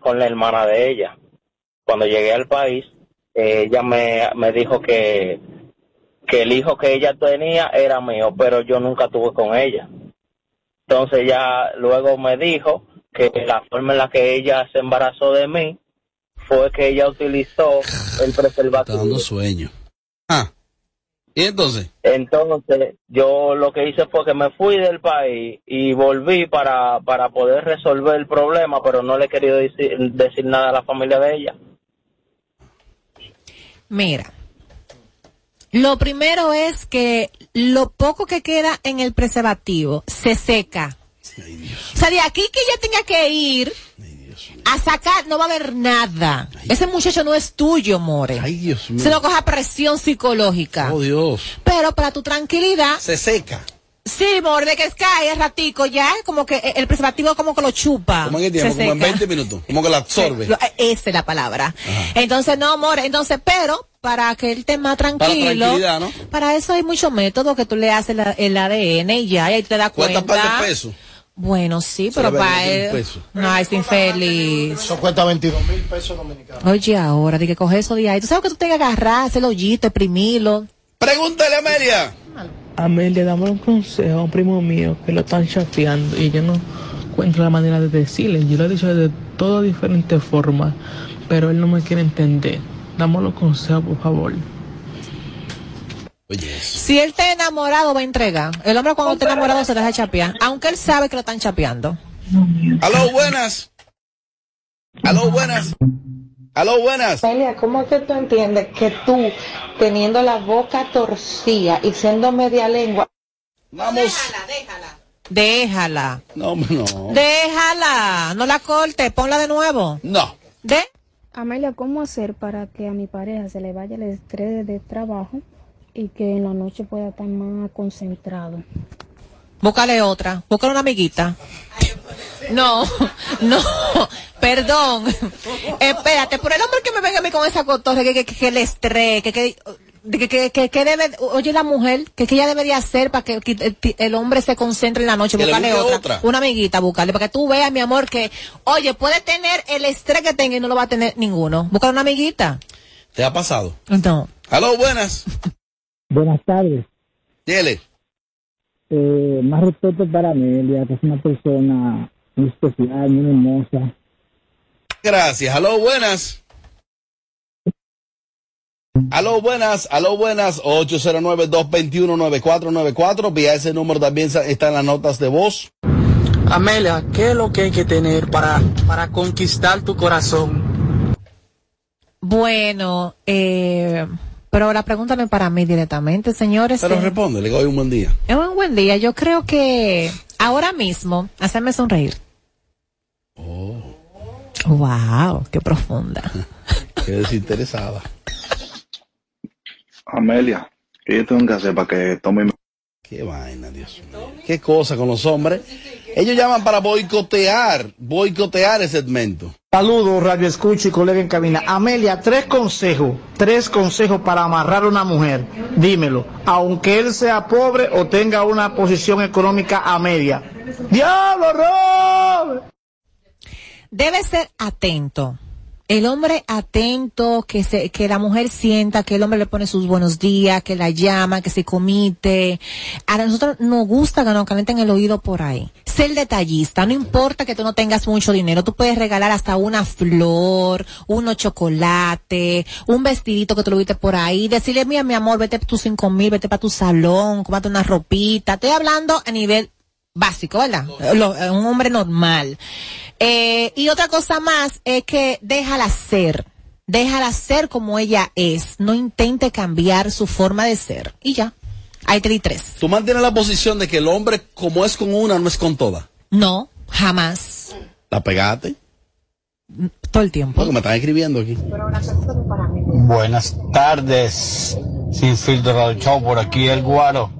con la hermana de ella. Cuando llegué al país, ella me, me dijo que, que el hijo que ella tenía era mío, pero yo nunca tuve con ella. Entonces ya luego me dijo que la forma en la que ella se embarazó de mí fue que ella utilizó el preservativo. Está dando sueño. Ah. ¿Y entonces? Entonces, yo lo que hice fue que me fui del país y volví para, para poder resolver el problema, pero no le he querido decir, decir nada a la familia de ella. Mira, lo primero es que lo poco que queda en el preservativo se seca. O sea, de aquí que ella tenga que ir a sacar, no va a haber nada. Ese muchacho no es tuyo, More. Ay, Dios mío. Se lo coja presión psicológica. Oh, Dios. Pero para tu tranquilidad, Se seca. sí, More, de que cae ratico ya, como que el preservativo como que lo chupa. ¿Cómo en tiempo? Se Como en seca. 20 minutos. Como que la absorbe. Lo- Esa es la palabra. Entonces, no, amor, entonces, pero para que él esté más tranquilo, para eso hay muchos métodos que tú le haces la- el ADN y ya, y ahí te das cuenta. un par de pesos. Bueno, sí, pero para él, no, es infeliz. Eso cuesta 22 mil pesos dominicanos. Oye, ahora, de que coge eso de ahí, tú sabes que tú tienes que agarrar, hacer el hoyito, exprimirlo. Pregúntale a Amelia. Amelia, dame un consejo a un primo mío que lo están chateando y yo no encuentro la manera de decirle. Yo lo he dicho de todas diferentes formas, pero él no me quiere entender. Dame los consejos, por favor. Oye. Si él está enamorado, va a entregar. El hombre cuando está enamorado se deja chapear, aunque él sabe que lo están chapeando. Aló, buenas. Aló, buenas. Aló, buenas. Amelia, ¿cómo es que tú entiendes que tú, teniendo la boca torcida y siendo media lengua, Vamos. Déjala. No, hombre, no. Déjala. No la corte, ponla de nuevo. No. ¿De? Amelia, ¿cómo hacer para que a mi pareja se le vaya el estrés de trabajo y que en la noche pueda estar más concentrado? Búscale otra. Búscale una amiguita. No, no, perdón. Espérate, por el hombre que me venga a mí con esa cotorra, que, que, que, que el estrés, que, que, que, que, que, que debe, oye la mujer, que, que ella debería hacer para que, que el, hombre se concentre en la noche, buscarle otra, otra. una amiguita, buscarle, para que tú veas, mi amor, que, oye, puede tener el estrés que tenga y no lo va a tener ninguno. Búscale una amiguita. ¿Te ha pasado? No. Aló, buenas. Buenas tardes. Dile. Eh, más respeto para Amelia, que es una persona muy especial, muy hermosa. Gracias. Aló, buenas. Aló, buenas, aló, buenas, 809-221-9494, vía ese número también está en las notas de voz. Amelia, ¿qué es lo que hay que tener para, para conquistar tu corazón? Bueno, eh, pero la pregunta no es para mí directamente, señores. Pero Eh, responde, le doy un buen día. Es un buen día. Yo creo que ahora mismo, hacerme sonreír. Wow, qué profunda. Qué desinteresada. Amelia, ¿qué yo tengo que hacer para que tome. Qué vaina, Dios mío. Qué cosa con los hombres. Ellos llaman para boicotear, boicotear ese segmento. Saludos, Radio Escucho y colega en cabina. Amelia, tres consejos, tres consejos para amarrar a una mujer. Dímelo, aunque él sea pobre o tenga una posición económica a media. ¡Diablo, Rob! Debe ser atento. El hombre atento, que se, que la mujer sienta que el hombre le pone sus buenos días, que la llama, que se comite. A nosotros nos gusta que nos calienten el oído por ahí. Ser detallista, no importa que tú no tengas mucho dinero, tú puedes regalar hasta una flor, unos chocolate, un vestidito que tú lo viste por ahí, decirle, mira mi amor, vete tus cinco mil, vete para tu salón, cómate una ropita. Estoy hablando a nivel básico, ¿verdad? Lo- un hombre normal. Eh, y otra cosa más es que déjala ser. Déjala ser como ella es. No intente cambiar su forma de ser. Y ya. Ahí te di tres. Tú mantienes la posición de que el hombre, como es con una, no es con toda. No, jamás. ¿La pegaste? Todo el tiempo. Porque me están escribiendo aquí. Buenas tardes, sin filtro del show, por aquí el guaro.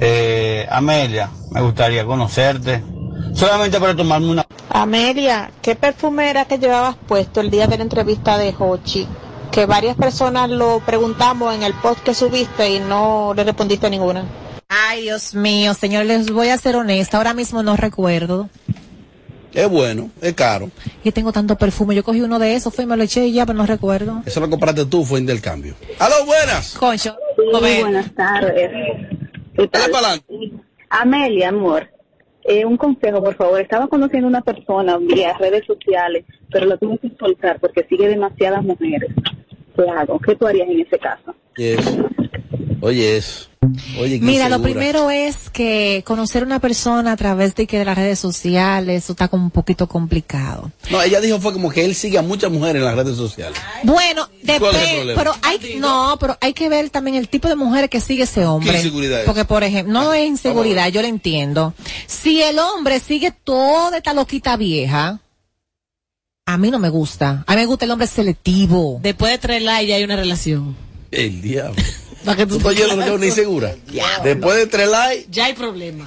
Eh, Amelia, me gustaría conocerte, solamente para tomarme una... Amelia, ¿qué perfume era que llevabas puesto el día de la entrevista de Hochi? Que varias personas lo preguntamos en el post que subiste y no le respondiste a ninguna. Ay, Dios mío, señor, les voy a ser honesta. Ahora mismo no recuerdo. Es bueno, es caro. Y tengo tanto perfume. Yo cogí uno de esos, fui y me lo eché y ya, pero no recuerdo. Eso lo compraste tú, fue intercambio. ¡Aló, buenas! Concho. Sí, buenas tardes. ¿Qué tal? Amelia, amor, eh, un consejo, por favor. Estaba conociendo una persona vía redes sociales, pero lo tuve que soltar porque sigue demasiadas mujeres. ¿Qué hago? ¿Qué harías en ese caso? Yes. Oye, eso. Oye, Mira, lo primero es que conocer una persona a través de que de las redes sociales, eso está como un poquito complicado. No, ella dijo fue como que él sigue a muchas mujeres en las redes sociales. Bueno, ¿Cuál es el depende, pero hay, no, pero hay que ver también el tipo de mujer que sigue ese hombre. ¿Qué inseguridad es? Porque, por ejemplo, no es inseguridad, yo lo entiendo. Si el hombre sigue toda esta loquita vieja, a mí no me gusta. A mí me gusta el hombre selectivo. Después de tres likes ya hay una relación. El diablo. Para que ¿Tú estás oyendo que una insegura? Después de tres likes, Ya hay problema.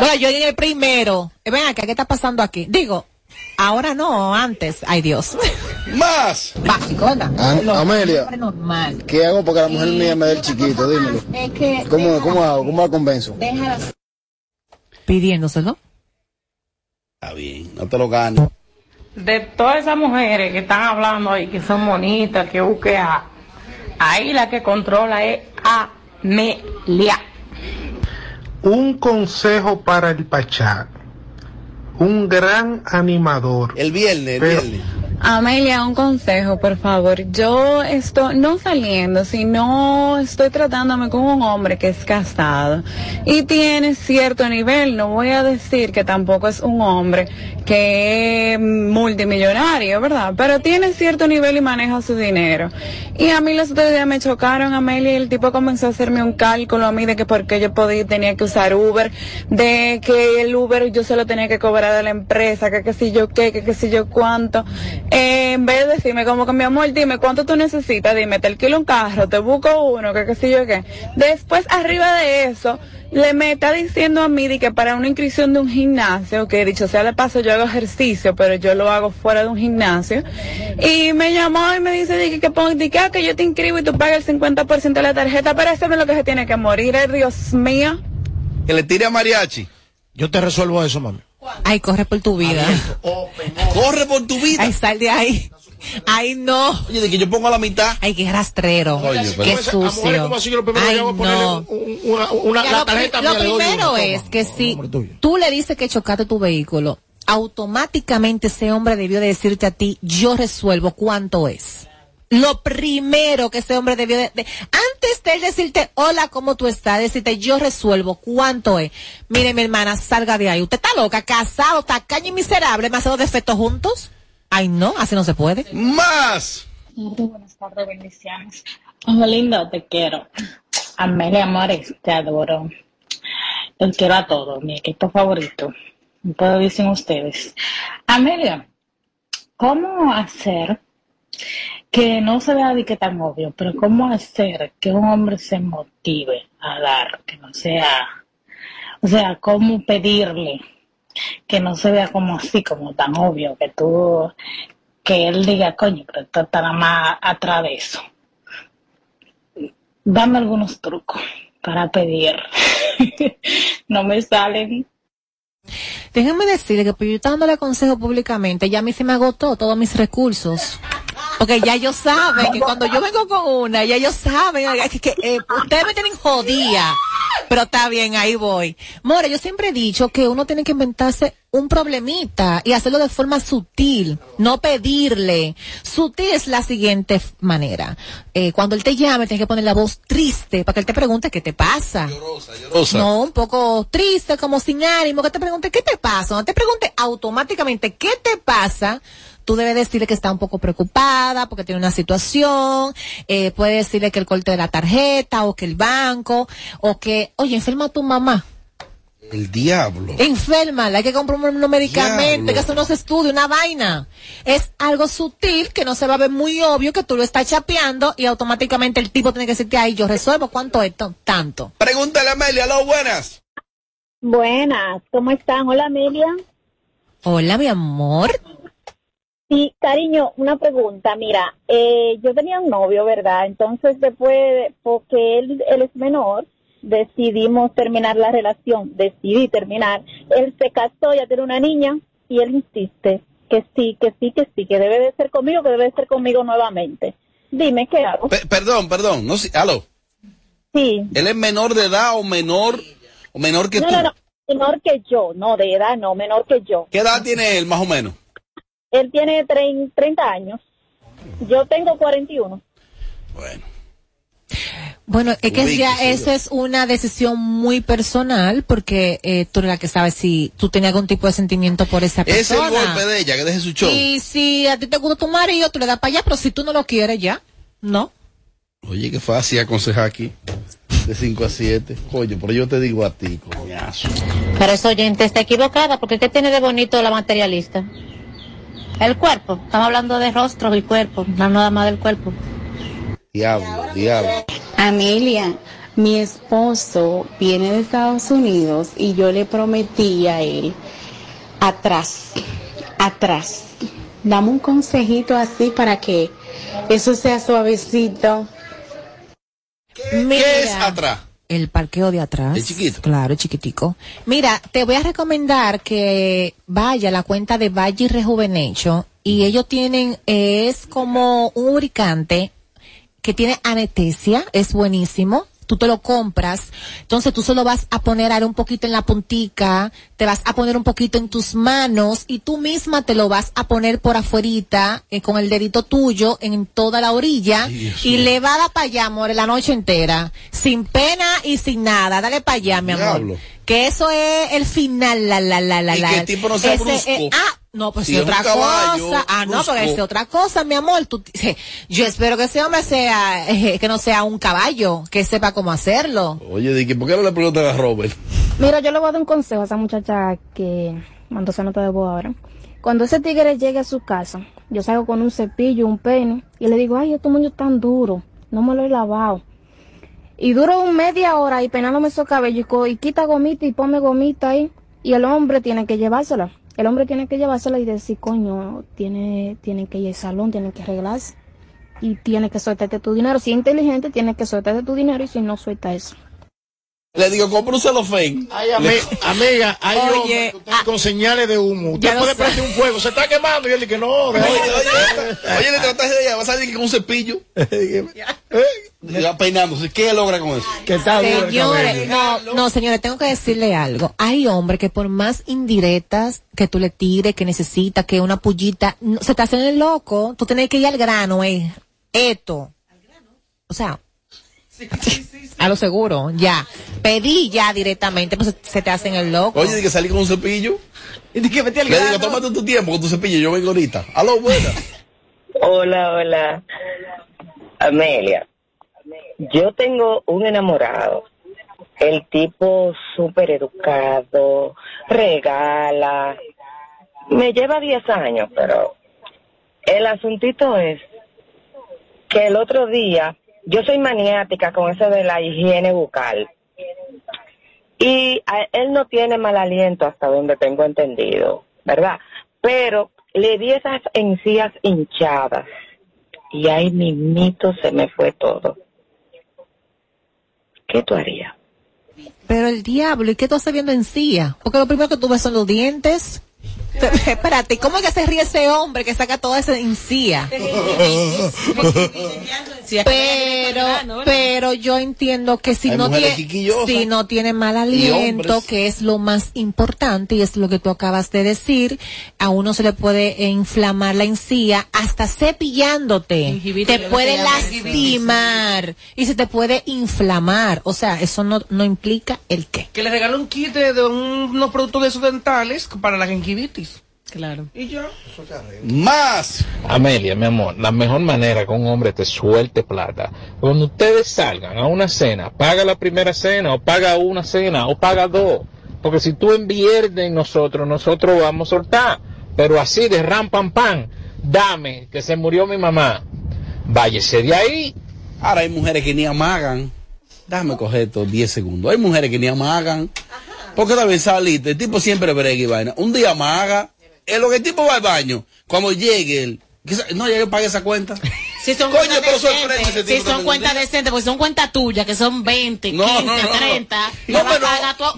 Bueno, yo en el primero. Eh, Ven acá, ¿qué está pasando aquí? Digo, ahora no, antes. Ay, Dios. más. An- Amelia, normal. ¿qué hago para que la mujer mía me dé el chiquito? Dímelo. Es que. ¿Cómo, cómo hago? ¿Cómo la convenzo? Déjala. Pidiéndoselo. Está bien, no te lo ganes. de todas esas mujeres que están hablando ahí, que son bonitas, que busque a, ahí la que controla es Amelia. Un consejo para el Pachá. Un gran animador. El viernes, el Pero- viernes. Amelia, un consejo, por favor. Yo estoy no saliendo, sino estoy tratándome con un hombre que es casado y tiene cierto nivel. No voy a decir que tampoco es un hombre que es multimillonario, ¿verdad? Pero tiene cierto nivel y maneja su dinero. Y a mí los otros días me chocaron, Amelia, y el tipo comenzó a hacerme un cálculo a mí de que por qué yo podía, tenía que usar Uber, de que el Uber yo se lo tenía que cobrar a la empresa, que qué sé yo qué, que qué sé yo cuánto. Eh, en vez de decirme como que mi amor, dime cuánto tú necesitas, dime, te alquilo un carro, te busco uno, que qué sé yo qué. Después, arriba de eso, le me está diciendo a mí de que para una inscripción de un gimnasio, que dicho sea de paso yo hago ejercicio, pero yo lo hago fuera de un gimnasio, y me llamó y me dice de que, que, de que, ah, que yo te inscribo y tú pagas el 50% de la tarjeta, pero eso es lo que se tiene que morir, eh, Dios mío. Que le tire a mariachi. Yo te resuelvo eso, mami. Ay, corre por tu vida. Corre por tu vida. Ay, sal de ahí. Ay, no. Oye, de que yo pongo a la mitad. Ay, qué rastrero. Oye, pero- qué sucio. como así, yo lo primero Ay, no. un- una, una- Ya, la lo, tarjeta doy primero es toma. que si tú le dices que chocaste tu vehículo, automáticamente ese hombre debió de decirte a ti, yo resuelvo cuánto es. Lo primero que ese hombre debió de, de- antes de él decirte, hola, ¿cómo tú estás? Decirte, yo resuelvo cuánto es. Mire, mi hermana, salga de ahí. Usted está loca, casado, tacaño y miserable, más dos defectos juntos. Ay, no, así no se puede. Más. Buenas tardes, bendiciones. Ojo lindo, te quiero. Amelia Amores, te adoro. Los quiero a todos, mi equipo favorito. Puedo dicen ustedes. Amelia, ¿cómo hacer que no se vea de que tan obvio, pero cómo hacer que un hombre se motive a dar, que no sea, o sea, cómo pedirle que no se vea como así, como tan obvio, que tú, que él diga, coño, pero está nada más atrás de eso. Dame algunos trucos para pedir. no me salen. Déjenme decirle que pues, yo dándole consejo públicamente, ya a mí se me agotó todos mis recursos. Porque ya ellos saben que cuando yo vengo con una, ya ellos saben que, que, eh, ustedes me tienen jodida. Pero está bien, ahí voy. More, yo siempre he dicho que uno tiene que inventarse un problemita y hacerlo de forma sutil, no pedirle. Sutil es la siguiente manera. Eh, cuando él te llame, tienes que poner la voz triste para que él te pregunte qué te pasa. llorosa. No, un poco triste, como sin ánimo, que te pregunte qué te pasa. No te pregunte automáticamente qué te pasa. Tú debes decirle que está un poco preocupada porque tiene una situación, eh, puede decirle que el corte de la tarjeta o que el banco, o que, oye, enferma a tu mamá. El diablo. Enferma, hay que comprar unos medicamentos, hay que hacer unos estudios, una vaina. Es algo sutil que no se va a ver muy obvio que tú lo estás chapeando y automáticamente el tipo tiene que decirte, ay, yo resuelvo cuánto es to- tanto. Pregúntale a Amelia, lo buenas. Buenas, ¿cómo están? Hola Amelia. Hola, mi amor. Sí, cariño, una pregunta. Mira, eh, yo tenía un novio, ¿verdad? Entonces después, porque él, él es menor, decidimos terminar la relación. Decidí terminar. Él se casó, ya tiene una niña. y él insiste que sí, que sí, que sí, que debe de ser conmigo, que debe de ser conmigo nuevamente. Dime, ¿qué hago? Pe- perdón, perdón, no sé, aló. Sí. ¿Él es menor de edad o menor, o menor que no, tú? no, no, menor que yo, no, de edad no, menor que yo. ¿Qué edad tiene él, más o menos? Él tiene trein- 30 años, yo tengo 41. Bueno, es que ya eso es una decisión muy personal porque eh, tú eres la que sabes si tú tenías algún tipo de sentimiento por esa Es el persona. golpe de ella, que deje su show. Y si a ti te gusta tu marido, tú le das para allá, pero si tú no lo quieres ya, ¿no? Oye, qué fácil aconsejar aquí. De 5 a 7. Coño, pero yo te digo a ti, coñazo. Pero esa oyente está equivocada, porque ¿qué tiene de bonito la materialista? El cuerpo. Estamos hablando de rostros y cuerpo, no nada más del cuerpo. Diablo, diablo. Amelia, mi esposo viene de Estados Unidos y yo le prometí a él, atrás, atrás, dame un consejito así para que eso sea suavecito. ¿Qué es atrás? El parqueo de atrás. ¿Es chiquito? Claro, es chiquitico. Mira, te voy a recomendar que vaya a la cuenta de Valle Rejuvenecho y ellos tienen, es como un lubricante que tiene anestesia, es buenísimo. Tú te lo compras, entonces tú se lo vas a poner ahora un poquito en la puntica, te vas a poner un poquito en tus manos y tú misma te lo vas a poner por afuerita eh, con el dedito tuyo en toda la orilla y le va a dar para allá, amor, la noche entera, sin pena y sin nada, dale para allá, mi amor. Diablo. Que eso es el final, la, la, la, la, Y la. que el tipo no sea Ese, brusco. eh, ah, no, pues Si un otra caballo, cosa. Ah, no, brusco. porque es otra cosa, mi amor. Tú, yo espero que ese hombre sea, eh, que no sea un caballo, que sepa cómo hacerlo. Oye, Dicky, ¿por qué no le preguntas a Robert? Mira, yo le voy a dar un consejo a esa muchacha que mandó esa nota de voz ahora. Cuando ese tigre llegue a su casa, yo salgo con un cepillo, un peine, y le digo, ay, este moño es tan duro, no me lo he lavado. Y duro un media hora y penándome esos cabellos y, quita gomita y pone gomita ahí. Y el hombre tiene que llevársela. El hombre tiene que llevársela y decir, coño, tiene, tiene que ir al salón, tiene que arreglarse. Y tiene que soltarte tu dinero. Si es inteligente, tiene que soltarte tu dinero y si no, suelta eso. Le digo, compra un. Ay, ami- amiga, hay Oye, ustedes con señales de humo. Usted puede sé. prender un fuego, se está quemando. Y él dice que no. Oye, oye, oye, le trataste de ella, va a salir con un cepillo. Y va peinándose. ¿Qué logra con eso? Que está Señores, no, no, señores, tengo que decirle algo. Hay hombres que por más indirectas que tú le tires, que necesita, que una pullita, no, se te hacen el loco. Tú tienes que ir al grano, eh. Esto. O sea, a lo seguro, ya. Pedí ya directamente, pues se te hacen el loco. Oye, de que salí con un cepillo. Y de que vete al Le digo, tómate tu tiempo con tu cepillo, yo vengo ahorita. Aló, buena. Hola, hola. Amelia, yo tengo un enamorado. El tipo súper educado, regala. Me lleva 10 años, pero el asuntito es que el otro día, yo soy maniática con eso de la higiene bucal. Y a- él no tiene mal aliento hasta donde tengo entendido, ¿verdad? Pero le di esas encías hinchadas y ahí mismito se me fue todo. ¿Qué tú harías? Pero el diablo, ¿y qué tú estás viendo en silla? Porque lo primero que tú ves son los dientes. Espérate, ¿cómo es que se ríe ese hombre que saca toda esa encía? Pero, pero yo entiendo que si no tiene, mal aliento, que es lo más importante y es lo que tú acabas de decir, a uno se le puede eh, inflamar la encía hasta cepillándote. Te puede lastimar y se te puede inflamar. O sea, eso no, no implica el qué. Que le regaló un kit de, de un- unos productos de esos dentales para la gingivitis. Claro. Y ya. Más. Amelia, mi amor, la mejor manera que un hombre te suelte plata, cuando ustedes salgan a una cena, paga la primera cena, o paga una cena, o paga dos. Porque si tú inviertes en nosotros, nosotros vamos a soltar. Pero así de ram pam pam, dame, que se murió mi mamá. Váyese de ahí. Ahora hay mujeres que ni amagan. Déjame coger estos 10 segundos. Hay mujeres que ni amagan. Porque también saliste, el tipo siempre brega y vaina. Un día amaga. En lo que el tipo va al baño, cuando llegue él, que no, ya yo pagué esa cuenta. Si son Coño, cuentas pero sorprende ese decentes, tipo si son cuentas decentes, porque son cuentas tuyas, que son 20, No, 15, no, no, no. 30. No, pero-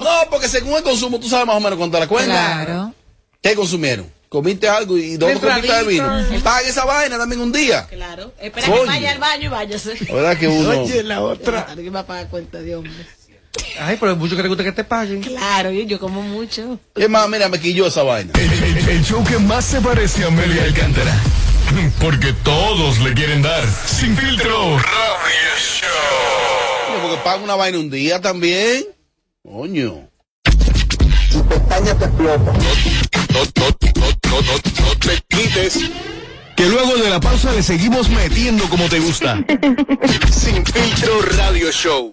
no, porque según el consumo tú sabes más o menos cuánto la cuenta. Claro. ¿Qué consumieron? Comiste algo y dos copitas de vino. Pague esa vaina también un día. Claro. Espera Coño. que vaya al baño y váyase. La verdad que uno- Oye, la otra. ¿Quién va a pagar cuenta de hombre? Ay, pero hay mucho que le gusta que te paguen. Claro, yo, yo como mucho. Es más, mira, me quilló esa vaina. El, el- el show que más se parece a Amelia Alcántara. Porque todos le quieren dar. Sin filtro. Radio Show. Porque paga una vaina un día también. Coño. No, no, no, no, no, no te quites. Que luego de la pausa le seguimos metiendo como te gusta. Sin filtro Radio Show.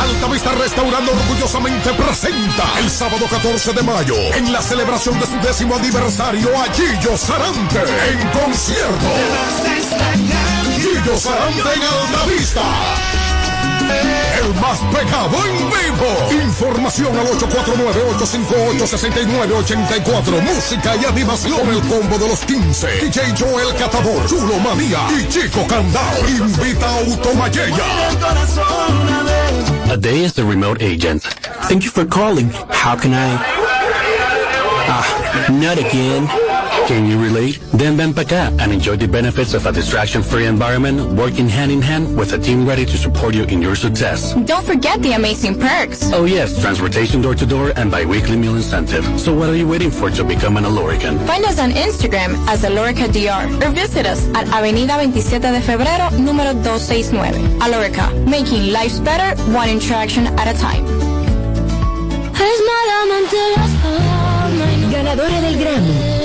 Altavista Restaurando orgullosamente presenta el sábado 14 de mayo en la celebración de su décimo aniversario a Gillo Sarante en concierto. Gillo Sarante en Altavista. El más pegado en vivo. Información al 849-858-6984. Música y animación. El combo de los 15. DJ Joel Catador, Chulo Manía y Chico Candao. Invita a Automayella. A day as the remote agent. Thank you for calling. How can I? Ah, not again. Can you relate? Then ven pa' acá and enjoy the benefits of a distraction-free environment working hand in hand with a team ready to support you in your success. Don't forget the amazing perks. Oh yes, transportation door to door and bi-weekly meal incentive. So what are you waiting for to become an Alorican? Find us on Instagram as Alorica DR or visit us at Avenida 27 de Febrero, número 269. Alorica, making lives better one interaction at a time. Ganadora del Grammy,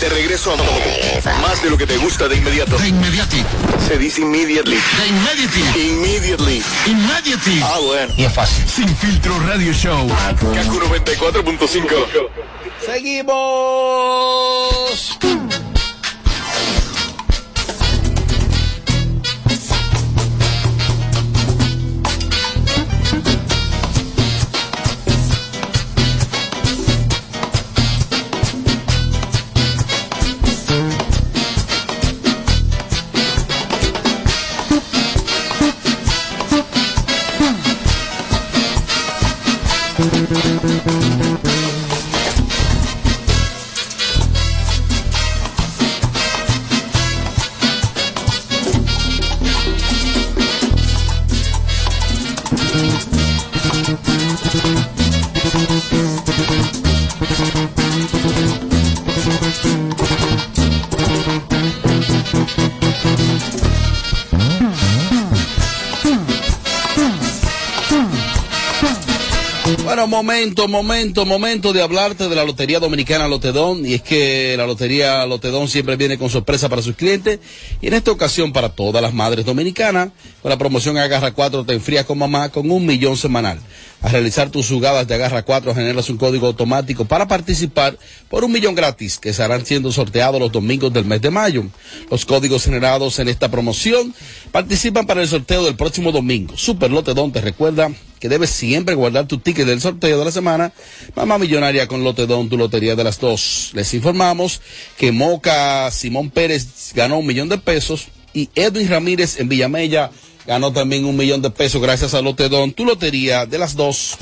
De regreso a más de lo que te gusta de inmediato. De inmediati. Se dice immediately. De inmediati. Immediately. Immediately. Ah, bueno. Y es fácil. Sin filtro radio show. Kaku 94.5. Seguimos. Momento, momento, momento de hablarte de la Lotería Dominicana Lotedón. Y es que la Lotería Lotedón siempre viene con sorpresa para sus clientes. Y en esta ocasión para todas las madres dominicanas, con la promoción Agarra 4 te enfrías con mamá con un millón semanal. Al realizar tus jugadas de Agarra 4 generas un código automático para participar por un millón gratis que estarán siendo sorteados los domingos del mes de mayo. Los códigos generados en esta promoción participan para el sorteo del próximo domingo. Super Lotedón te recuerda debes siempre guardar tu ticket del sorteo de la semana. Mamá Millonaria con Lotedón, tu lotería de las dos. Les informamos que Moca Simón Pérez ganó un millón de pesos y Edwin Ramírez en Villamella ganó también un millón de pesos gracias a Lotedón, tu lotería de las dos.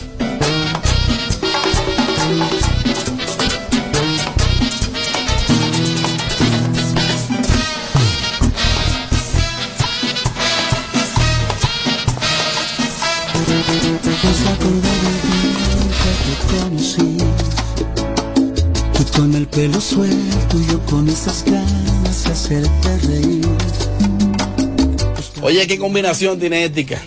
El pelo suelto y yo con esas ganas de hacerte reír. Oye, qué combinación tiene ética.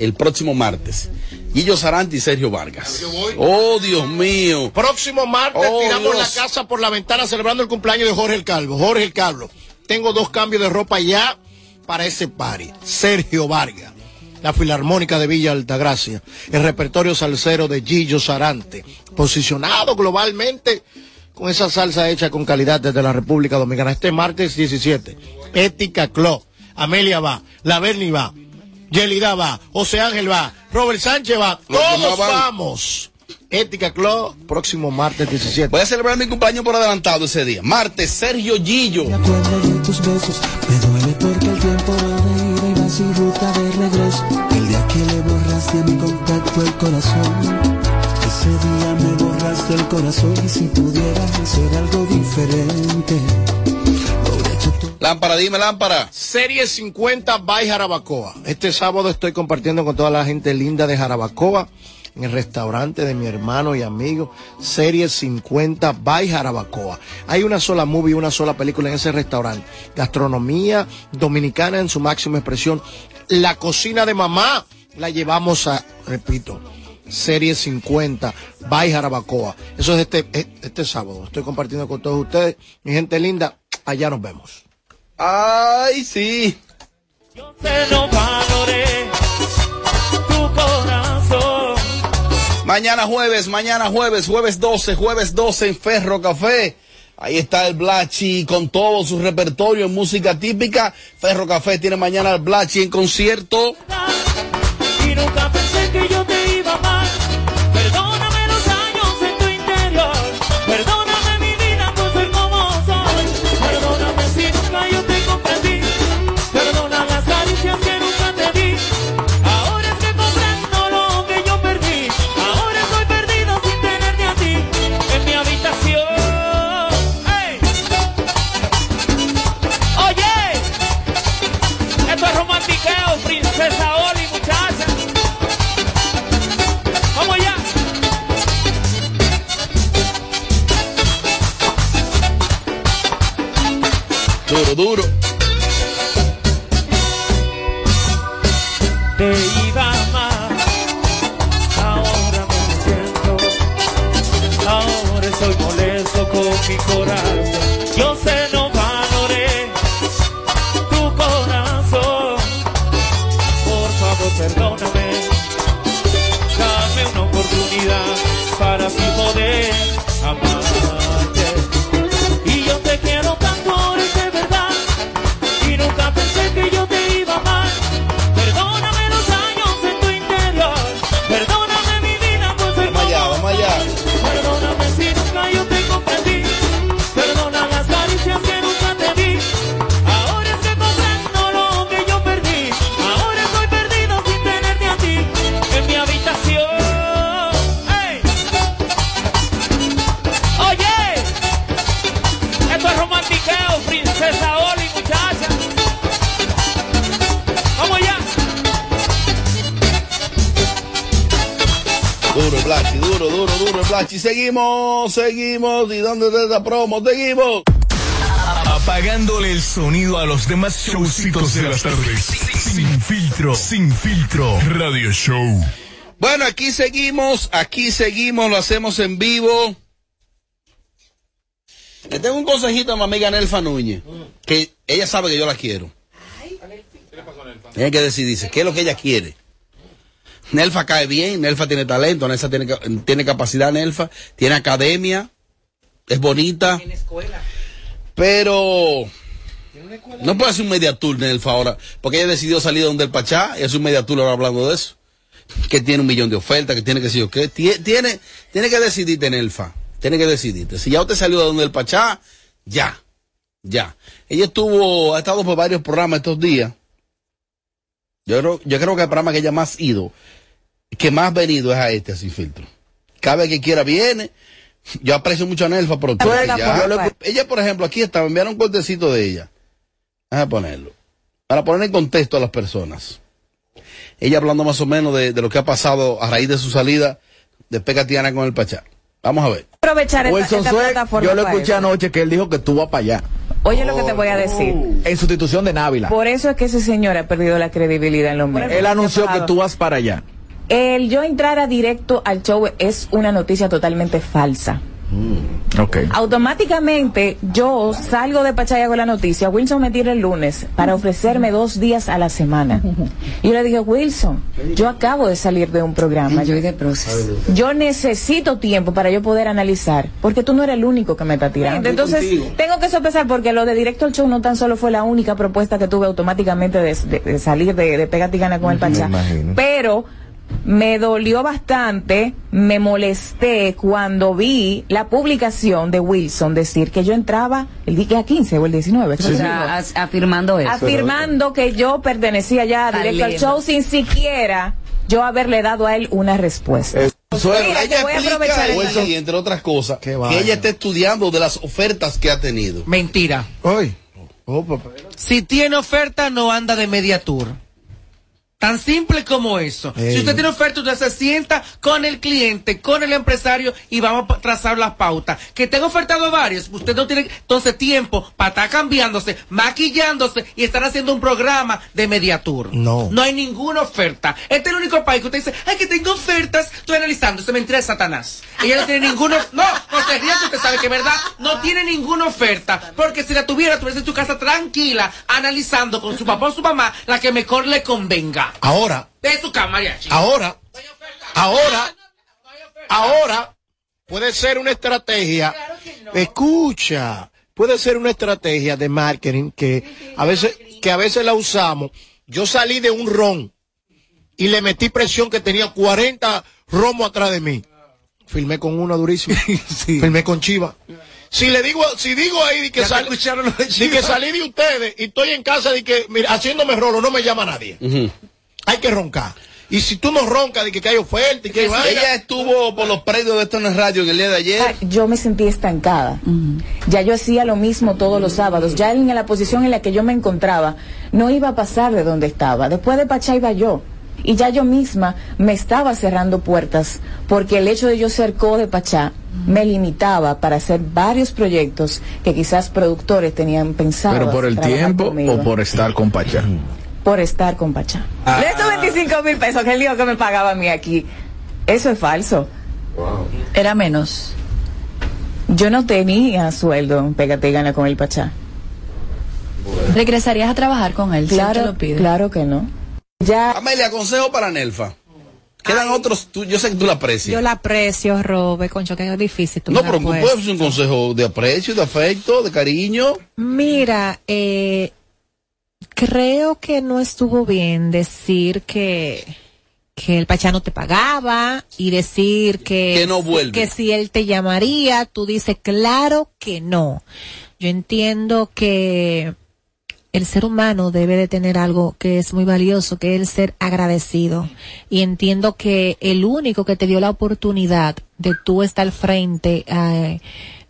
El próximo martes. Guillo Sarante y Sergio Vargas. Oh, Dios mío. Próximo martes Oh, tiramos Dios. la casa por la ventana celebrando el cumpleaños de Jorge el Calvo. Jorge el Calvo. Tengo dos cambios de ropa ya para ese party. Sergio Vargas. La Filarmónica de Villa Altagracia. El repertorio salsero de Gillo Sarante. Posicionado globalmente con esa salsa hecha con calidad desde la República Dominicana. Este martes 17. Ética Club. Amelia va. La Berni va. Yelida va. José Ángel va. Robert Sánchez va. Los Todos vamos. Ética Club, próximo martes 17. Voy a celebrar mi cumpleaños por adelantado ese día. Martes, Sergio Gillo. acuerdo de tus besos. Me duele porque el tiempo va de ida y va sin ruta de regreso. El día que le borraste a mi contacto el corazón. El corazón y si algo diferente. Lámpara, dime lámpara. Serie 50 by Jarabacoa. Este sábado estoy compartiendo con toda la gente linda de Jarabacoa en el restaurante de mi hermano y amigo. Serie 50 by Jarabacoa. Hay una sola movie, una sola película en ese restaurante. Gastronomía dominicana en su máxima expresión. La cocina de mamá la llevamos a, repito, Serie 50 by Jarabacoa. Eso es este, este sábado. Estoy compartiendo con todos ustedes. Mi gente linda, allá nos vemos. Ay, sí. Te lo valoré, tu corazón. Mañana jueves, mañana jueves, jueves 12, jueves 12 en Ferro Café. Ahí está el Blachi con todo su repertorio en música típica. Ferro Café tiene mañana el Blachi en concierto. Y nunca pensé que yo te. Perdóname Seguimos, seguimos. ¿Y dónde está esa promo? Seguimos. Apagándole el sonido a los demás showcitos de las tardes. Sin filtro, sin filtro. Radio Show. Bueno, aquí seguimos, aquí seguimos, lo hacemos en vivo. Le tengo un consejito a mi amiga Nelfa Núñez, que ella sabe que yo la quiero. Tiene que decidirse qué es lo que ella quiere. Nelfa cae bien, Nelfa tiene talento, Nelfa tiene, tiene capacidad, Nelfa, tiene academia, es bonita. Pero no puede hacer un media tour, Nelfa, ahora, porque ella decidió salir de donde el Pachá y hacer un media tour ahora hablando de eso. Que tiene un millón de ofertas, que tiene que decir, ¿qué? Tie- Tiene, tiene que decidirte, Nelfa. Tiene que decidirte. Si ya usted salió de donde el Pachá, ya. Ya. Ella estuvo, ha estado por varios programas estos días. Yo creo, yo creo que el programa que ella más ha ido, que más ha venido es a este, sin filtro. Cada vez que quiera viene. Yo aprecio mucho a Nelfa, pero ya- por ella, por ejemplo, aquí está, me enviaron un cortecito de ella. Déjame ponerlo. Para poner en contexto a las personas. Ella hablando más o menos de, de lo que ha pasado a raíz de su salida de Pegatiana con el Pachá. Vamos a ver. aprovechar esta, Wilson esta plataforma yo lo escuché eso. anoche que él dijo que tú vas para allá. Oye lo que te voy a decir. En sustitución de Návila. Por eso es que ese señor ha perdido la credibilidad en los medios. Él anunció que tú vas para allá. El yo entrar a directo al show es una noticia totalmente falsa. Ok. Automáticamente yo salgo de Pachaya con la noticia. Wilson me tira el lunes para ofrecerme dos días a la semana. Y yo le dije, Wilson, yo acabo de salir de un programa. Yo necesito tiempo para yo poder analizar, porque tú no eres el único que me está tirando. Entonces, tengo que sopesar porque lo de Directo al Show no tan solo fue la única propuesta que tuve automáticamente de, de- de salir de, de Gana con el Pachá. imagino. Pero me dolió bastante, me molesté cuando vi la publicación de Wilson decir que yo entraba el día 15 o el 19. creo O que sea, dijo. as- afirmando eso. Afirmando que yo pertenecía ya a Directo al. Show sin siquiera yo haberle dado a él una respuesta. Bueno, Mira, ella yo voy a explica esto. y entre otras cosas, que ella está estudiando de las ofertas que ha tenido. Mentira. Hoy. Si tiene oferta, no anda de media tour. Tan simple como eso. Si usted tiene oferta, usted se sienta con el cliente, con el empresario y vamos a trazar las pautas. Que tenga ofertado varios, usted no tiene entonces tiempo para estar cambiándose, maquillándose y estar haciendo un programa de media tour. No. No hay ninguna oferta. Este es el único país que usted dice, ay, que tengo ofertas. Estoy analizando, eso es mentira de Satanás. Ella no tiene ninguna, no, se ría que usted sabe que es verdad, no tiene ninguna oferta. Porque si la tuviera, estuviese en su casa tranquila, analizando con su papá o su mamá la que mejor le convenga. Ahora, De mariachi. ahora, ahora, ahora puede ser una estrategia. Escucha, puede ser una estrategia de marketing que a veces, que a veces la usamos. Yo salí de un ron y le metí presión que tenía 40 romos atrás de mí. Filmé con uno durísimo. Filmé con Chiva. Si le digo, si digo ahí de que, sal- que salí de ustedes y estoy en casa de que, mira, haciéndome rolo, no me llama nadie. Hay que roncar. Y si tú no roncas de que, que hay oferta y que hay vaina, Ella estuvo por los predios de Esto no es Radio en el día de ayer. Ah, Yo me sentí estancada. Ya yo hacía lo mismo todos los sábados. Ya en la posición en la que yo me encontraba, no iba a pasar de donde estaba. Después de Pachá iba yo. Y ya yo misma me estaba cerrando puertas porque el hecho de yo ser co de Pachá me limitaba para hacer varios proyectos que quizás productores tenían pensado. Pero por el tiempo conmigo. o por estar con Pachá. Por estar con Pachá. Ah. De estos 25 mil pesos que el lío que me pagaba a mí aquí, eso es falso. Era menos. Yo no tenía sueldo en Pégate y Gana con el Pachá. ¿Regresarías a trabajar con él? si Claro, lo pide? claro que no. Ya. Amelia, consejo para Nelfa. Quedan otros, tú- yo sé que tú la aprecias. Yo la aprecio, Robe, concho, que es difícil. tú no, pero puedes. puede ser un consejo de aprecio, de afecto, de cariño. Mira, eh, creo que no estuvo bien decir que que el Pachá no te pagaba y decir que Que no vuelve. que si él te llamaría, tú dices claro que no. Yo entiendo que el ser humano debe de tener algo que es muy valioso, que es el ser agradecido. Y entiendo que el único que te dio la oportunidad de tú estar al frente eh,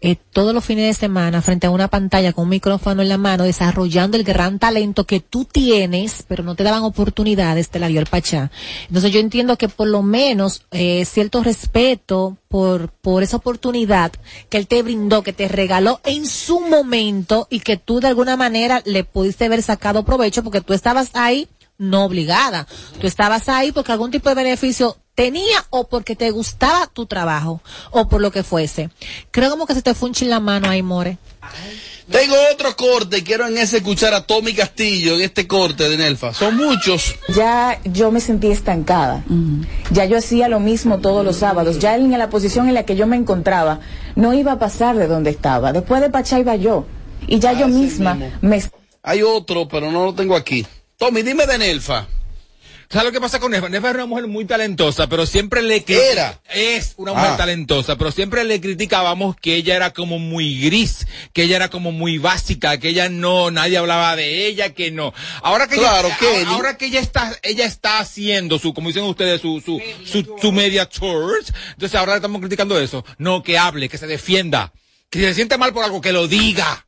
eh, todos los fines de semana frente a una pantalla con un micrófono en la mano, desarrollando el gran talento que tú tienes, pero no te daban oportunidades, te la dio el Pachá. Entonces yo entiendo que por lo menos eh, cierto respeto por, por esa oportunidad que él te brindó, que te regaló en su momento y que tú de alguna manera le pudiste haber sacado provecho porque tú estabas ahí no obligada. Tú estabas ahí porque algún tipo de beneficio tenía o porque te gustaba tu trabajo o por lo que fuese. Creo como que se te fue un chin la mano ahí, More. Tengo otro corte, quiero en ese escuchar a Tommy Castillo en este corte de Nelfa. Son muchos. Ya yo me sentí estancada. Ya yo hacía lo mismo todos los sábados. Ya en la posición en la que yo me encontraba, no iba a pasar de donde estaba. Después de Pachá iba yo. Y ya yo misma me... Hay otro, pero no lo tengo aquí. Tommy, dime de Nelfa. ¿Sabes lo que pasa con Nefa? Nefa es una mujer muy talentosa, pero siempre le cri- Era. Es una mujer Ah. talentosa, pero siempre le criticábamos que ella era como muy gris, que ella era como muy básica, que ella no, nadie hablaba de ella, que no. Ahora que Claro, ella, ahora, ahora que ella está, ella está haciendo su, como dicen ustedes, su, su, su, su media tours, entonces ahora le estamos criticando eso. No, que hable, que se defienda, que si se siente mal por algo, que lo diga.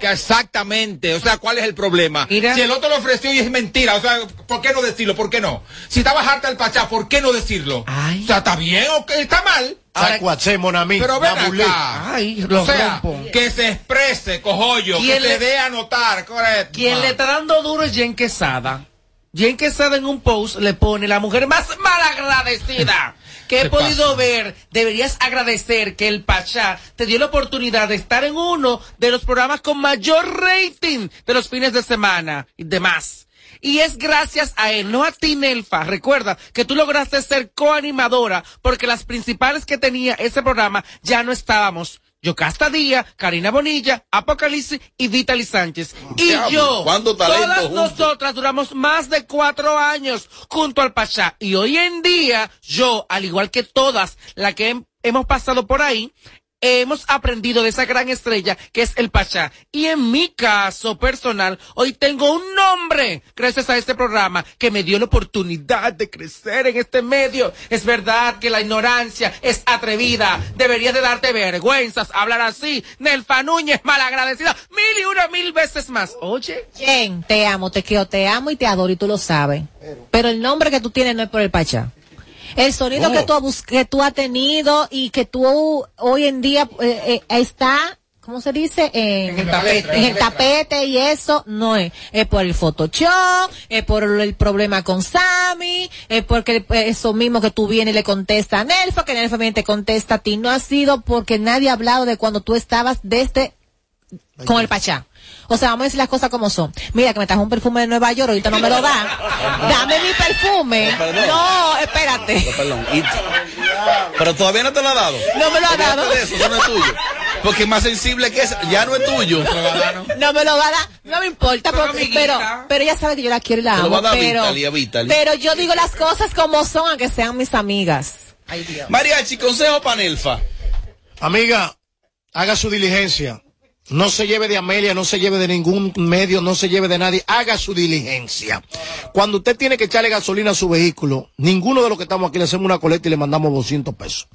Que exactamente, o sea, ¿cuál es el problema? Si el otro lo ofreció y es mentira, o sea, ¿por qué no decirlo? ¿Por qué no? Si estaba harta el pachá, ¿por qué no decirlo? O sea, ¿está bien o qué? está mal? Sacuache, monami. Pero ven acá. Ay, o sea, rompo. que se exprese, cojollo, que ¿Quién se le- dé a notar, correcto. Quien le está dando duro es Jen Quesada. Jen Quesada en un post le pone la mujer más malagradecida que he ¿Qué podido pasa? ver. Deberías agradecer que el Pachá te dio la oportunidad de estar en uno de los programas con mayor rating de los fines de semana y demás. Y es gracias a él, no a ti, Nelfa. Recuerda que tú lograste ser coanimadora porque las principales que tenía ese programa ya no estábamos. Yocasta Díaz, Karina Bonilla, Apocalipsis y Vitaly Sánchez. Y Diablo, yo, todas nosotras duramos más de cuatro años junto al Pachá. Y hoy en día, yo, al igual que todas las que hem- hemos pasado por ahí, hemos aprendido de esa gran estrella que es el Pachá. Y en mi caso personal, hoy tengo un nombre gracias a este programa que me dio la oportunidad de crecer en este medio. Es verdad que la ignorancia es atrevida. Deberías de darte vergüenzas hablar así. Nelfa Núñez, malagradecida, mil y una mil veces más. Oye. Jen, te amo, te quiero, te amo y te adoro y tú lo sabes. Pero el nombre que tú tienes no es por el Pachá. El sonido Oh. que, tú, has- que tú has tenido y que tú hoy en día eh, eh, está, ¿cómo se dice? En, el tapete. En el tapete y eso no es. Es por el Photoshop, es por el problema con Sammy, es porque eh, eso mismo que tú vienes y le contestas a Nelfa, que Nelfa viene y te contesta a ti. No ha sido porque nadie ha hablado de cuando tú estabas desde con el Pachá. O sea, vamos a decir las cosas como son. Mira, que me trajo un perfume de Nueva York, ahorita no me lo da. Dame mi perfume. Perdón. No, espérate. No, perdón. Y- pero todavía no te lo ha dado. No me lo ha dado. eso, eso no es tuyo. Porque es más sensible que eso, ya no es tuyo. No me lo va a dar, no me importa, Pero, porque- pero, pero ella sabe que yo la quiero y la Te lo va a amo, dar pero, Vitaly, a Vitaly. pero yo digo las cosas como son, aunque sean mis amigas. Ay, Dios. Mariachi, consejo para Nelfa. Amiga, haga su diligencia. No se lleve de Amelia, no se lleve de ningún medio, no se lleve de nadie. Haga su diligencia. Cuando usted tiene que echarle gasolina a su vehículo, ninguno de los que estamos aquí le hacemos una coleta y le mandamos 200 pesos.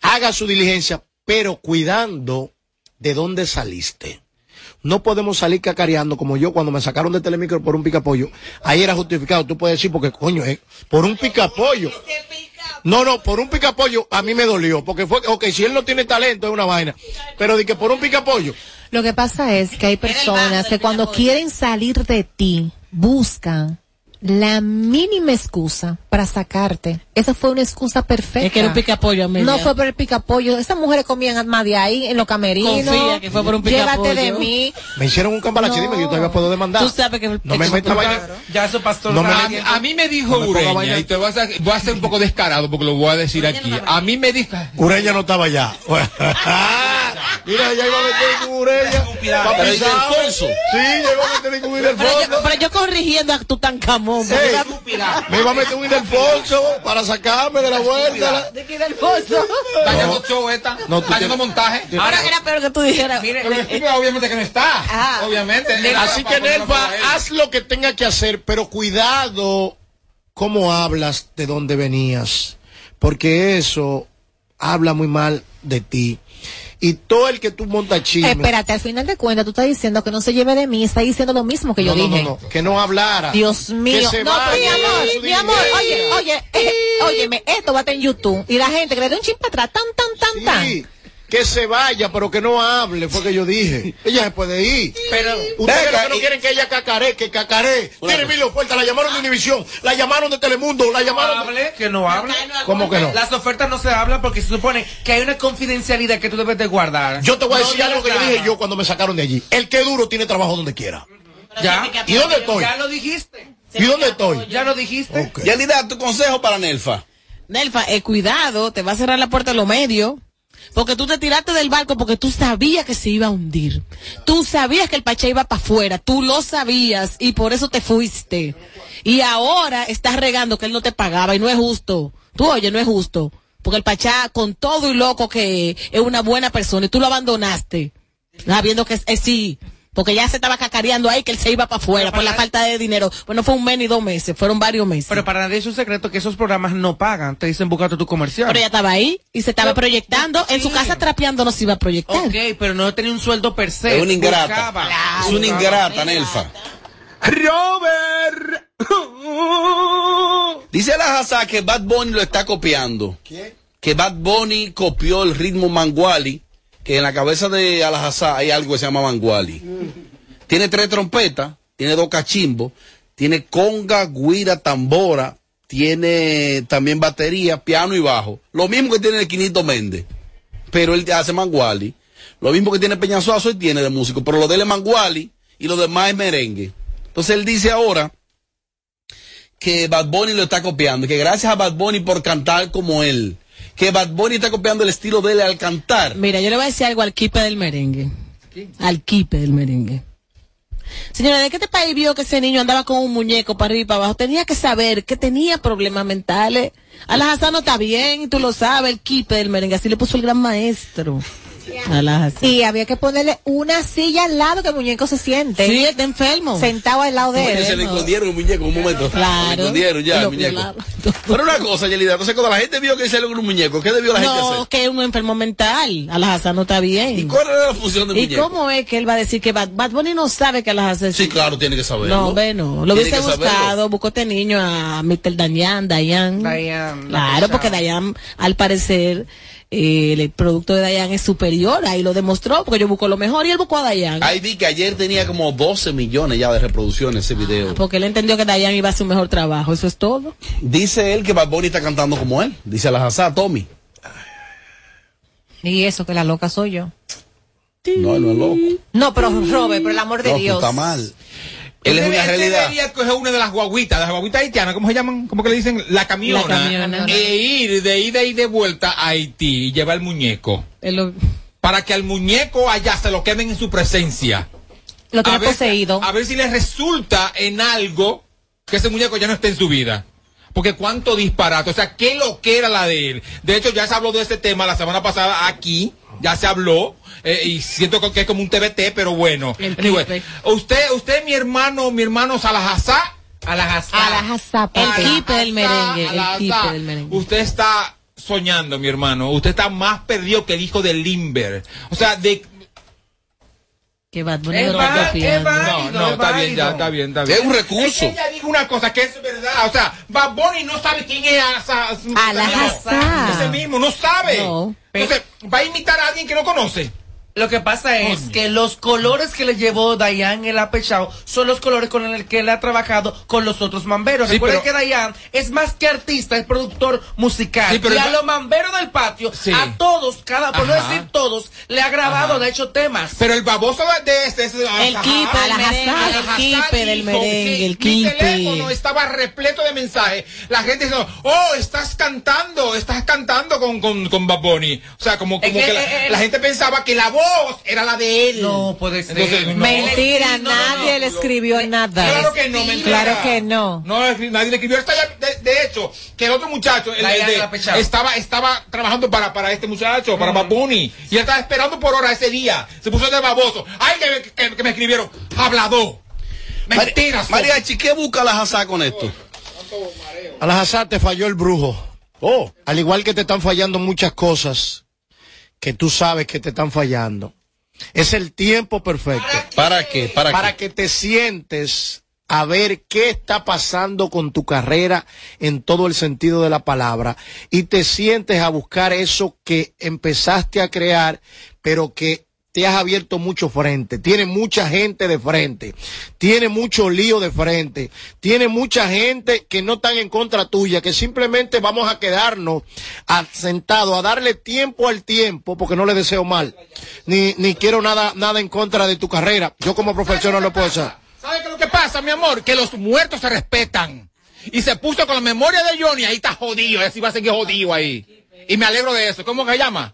Haga su diligencia, pero cuidando de dónde saliste. No podemos salir cacareando como yo cuando me sacaron de Telemicro por un picapollo. Ahí era justificado. Tú puedes decir porque coño, eh, por un picapollo. No, no, por un picapollo a mí me dolió. Porque fue, ok, si él no tiene talento es una vaina. Pero de que por un picapollo. Lo que pasa es que hay personas que cuando quieren salir de ti, buscan la mínima excusa para sacarte. Esa fue una excusa perfecta. Es que era un picapollo, Amelia. No fue por el picapollo. Esas mujeres comían más de ahí, en los camerinos. Confía que fue por un Llévate picapollo. de mí. Me hicieron un cambalache, dime que yo todavía puedo demandar. Tú sabes que No me meta vaina. Ya eso pastor. No me a, metas- a mí me dijo No Ureña, y te voy a, ser, voy a ser un poco descarado porque lo voy a decir aquí. A mí me dijo. Ureña no estaba allá. Mira, ya iba a meter Ureña. Pero ¿y Ildefonso? Sí, ya iba a meter yo, Ildefonso. pero yo corrigiendo a Tutankamón. iba- me iba a meter un Ildefonso para sacarme de la vuelta. ¿De qué del pozo? Está haciendo show esta. No, tú está haciendo tienes- montaje. Ahora era peor que tú dijeras. Mire, Pero el estúpido obviamente que no está. Obviamente. Así que Nelfa, haz lo que tenga que hacer, pero cuidado cómo hablas de dónde venías, porque eso habla muy mal de ti. Y todo el que tú montas chisme. Espérate, al final de cuentas, tú estás diciendo que no se lleve de mí, está diciendo lo mismo que yo no, no, dije. no, no, que no hablara. Dios mío. Que se No, vaya pero mi amor, mi amor, oye, oye, eh, óyeme, esto va a estar en YouTube. Y la gente que le dé un para atrás, tan, tan, tan, Sí, tan. Que se vaya, pero que no hable, fue que yo dije. Ella se puede ir. Pero, Ustedes lo que no y- quieren que ella cacare, que cacare. Tiene mil ofertas, la llamaron de Univisión, la llamaron de Telemundo, la no llamaron. hable, que no hable. ¿Cómo que no? Las ofertas no se hablan porque se supone que hay una confidencialidad que tú debes de guardar. Yo te voy a No decir algo que yo dije yo cuando me sacaron de allí. El que duro tiene trabajo donde quiera. ¿Ya? ¿Y dónde estoy? Ya lo dijiste. ¿Y dónde estoy? Ya lo dijiste. Ok. Yelida, tu consejo para Nelfa. Nelfa, eh, cuidado, te va a cerrar la puerta a los medios. Porque tú te tiraste del barco porque tú sabías que se iba a hundir. Tú sabías que el Pachá iba para afuera. Tú lo sabías y por eso te fuiste. Y ahora estás regando que él no te pagaba y no es justo. Tú oye, no es justo. Porque el Pachá, con todo y loco que es una buena persona y tú lo abandonaste. Sabiendo que es, es sí. Porque ya se estaba cacareando ahí que él se iba para afuera por la falta de dinero. Bueno, fue un mes ni dos meses, fueron varios meses. Pero para nadie es un secreto que esos programas no pagan. Te dicen buscate tu comercial. Pero ella estaba ahí y se estaba proyectando. En su casa trapeando no se iba a proyectar. Ok, pero no tenía un sueldo per se. Es una ingrata. Buscaba. Es una ingrata, Nelfa. Robert. Dice la Hazá que Bad Bunny lo está copiando. Que Bad Bunny copió el ritmo Manguali, que en la cabeza de Alhazá hay algo que se llama Manguali. Tiene tres trompetas, tiene dos cachimbos, tiene conga, guira, tambora, tiene también batería, piano y bajo. Lo mismo que tiene el Quinito Méndez. Pero él hace Manguali. Lo mismo que tiene Peñazuazo y tiene de músico. Pero lo de él es Manguali y lo demás es merengue. Entonces él dice ahora que Bad Bunny lo está copiando, que gracias a Bad Bunny por cantar como él, que Bad Bunny está copiando el estilo de él al cantar. Mira, yo le voy a decir algo al kipe del merengue. Al kipe del merengue. Señora, ¿de qué este país vio que ese niño andaba con un muñeco para arriba y para abajo? Tenía que saber que tenía problemas mentales. Alhazá no está bien, y tú lo sabes, el kipe del merengue. Así le puso el gran maestro. Y había que ponerle una silla al lado que el muñeco se siente. Sí, está enfermo. Sentado al lado de él. se le escondieron el muñeco un momento. Claro. Se le escondieron ya Y el muñeco. Pero una cosa, Yelida, entonces cuando la gente vio que salió con un muñeco, ¿qué debió la gente No, hacer? que es un enfermo mental. Alhazá no está bien. ¿Y cuál era la función del ¿Y muñeco? cómo es que él va a decir que Bad, Bad Bunny no sabe que Alhazá es Sí, claro, tiene que saberlo. No, ve, no. Lo hubiese buscado, buscó este niño a Mr. Dayan, Dayan. Dayan, la Claro, porque Dayan, al parecer, eh, el producto de Dayan es superior, ahí lo demostró, porque yo busco lo mejor y él buscó a Dayan. Ahí vi que ayer tenía como 12 millones ya de reproducciones ese video. Porque él entendió que Dayan iba a hacer un mejor trabajo, eso es todo. Dice él que Bad Bunny está cantando como él. Dice la Hazá, Tommy. Y eso, que la loca soy yo. No, él no es loco. No, pero Robert, por el amor de No, Dios. está mal. Él es una realidad. debería coger una de las guaguitas, de las guaguitas haitianas, ¿cómo se llaman? ¿Cómo que le dicen? La camiona. La camiona. E ir de ida y de vuelta a Haití y llevar el muñeco. Para que al muñeco allá se lo queden en su presencia. Lo tiene a ver, poseído. A ver si le resulta en algo que ese muñeco ya no esté en su vida. Porque cuánto disparate, o sea, qué lo que era la de él. De hecho, ya se habló de este tema la semana pasada aquí, ya se habló, eh, y siento que es como un TBT, pero bueno. El Anyway, usted, usted, mi hermano, mi hermano Salahazá, Alhazá. A la Hazá, El kipe del merengue, el kipe del merengue. Usted está soñando, mi hermano. Usted está más perdido que el hijo de Limber. O sea, de Que Bad Bunny Es no lo va- es válido, No, no, es está bien, válido. ya, está bien, está bien. Es un recurso. Ella dijo una cosa que es verdad. O sea, Bad Bunny no sabe quién es Asa- Alajazá. Ese mismo, no sabe. No. Entonces, va a imitar a alguien que no conoce. Lo que pasa es que los colores que le llevó Dayan el apechado son los colores con el que él ha trabajado con los otros mamberos. Sí, Recuerden pero- que Dayan es más que artista, es productor musical. Sí, pero y el a los mamberos del patio, Sí. a todos, cada, por no decir todos, le ha grabado, Ajá. le ha hecho temas. Pero el baboso de este es El kipe del merengue, el kipe del merengue, el Mi kipe. teléfono estaba repleto de mensajes. La gente diciendo, oh, estás cantando, estás cantando con, con, con Bad Bunny. O sea, como, como Es que, que, la, la gente pensaba que la voz era la de él. No puede ser. Entonces, no. Mentira, No, nadie no, le no. escribió nada. Claro que no, mentira. Claro que no. No, nadie le escribió. De, de hecho, que el otro muchacho el- el de- estaba, estaba trabajando para, para este muchacho, para Bunny. Y él estaba esperando por hora ese día. Se puso de baboso. Ay, que, que- que me escribieron. Hablador. Mentiras. Mariachi, ¿qué busca la Hazá con esto? A la te falló el brujo. Oh. Al igual que te están fallando muchas cosas que tú sabes que te están fallando. Es el tiempo perfecto. ¿Para qué? ¿Para, Para que te sientes a ver qué está pasando con tu carrera en todo el sentido de la palabra y te sientes a buscar eso que empezaste a crear, pero que te has abierto mucho frente, tiene mucha gente de frente, tiene mucho lío de frente, tiene mucha gente que no están en contra tuya, que simplemente vamos a quedarnos sentados, a darle tiempo al tiempo, porque no le deseo mal, ni, ni quiero nada, nada en contra de tu carrera. Yo como profesional lo puedo hacer. ¿Sabes qué lo que pasa, mi amor? Que los muertos se respetan. Y se puso con la memoria de Johnny, ahí está jodido, así va a seguir jodido ahí. Y me alegro de eso. ¿Cómo que se llama?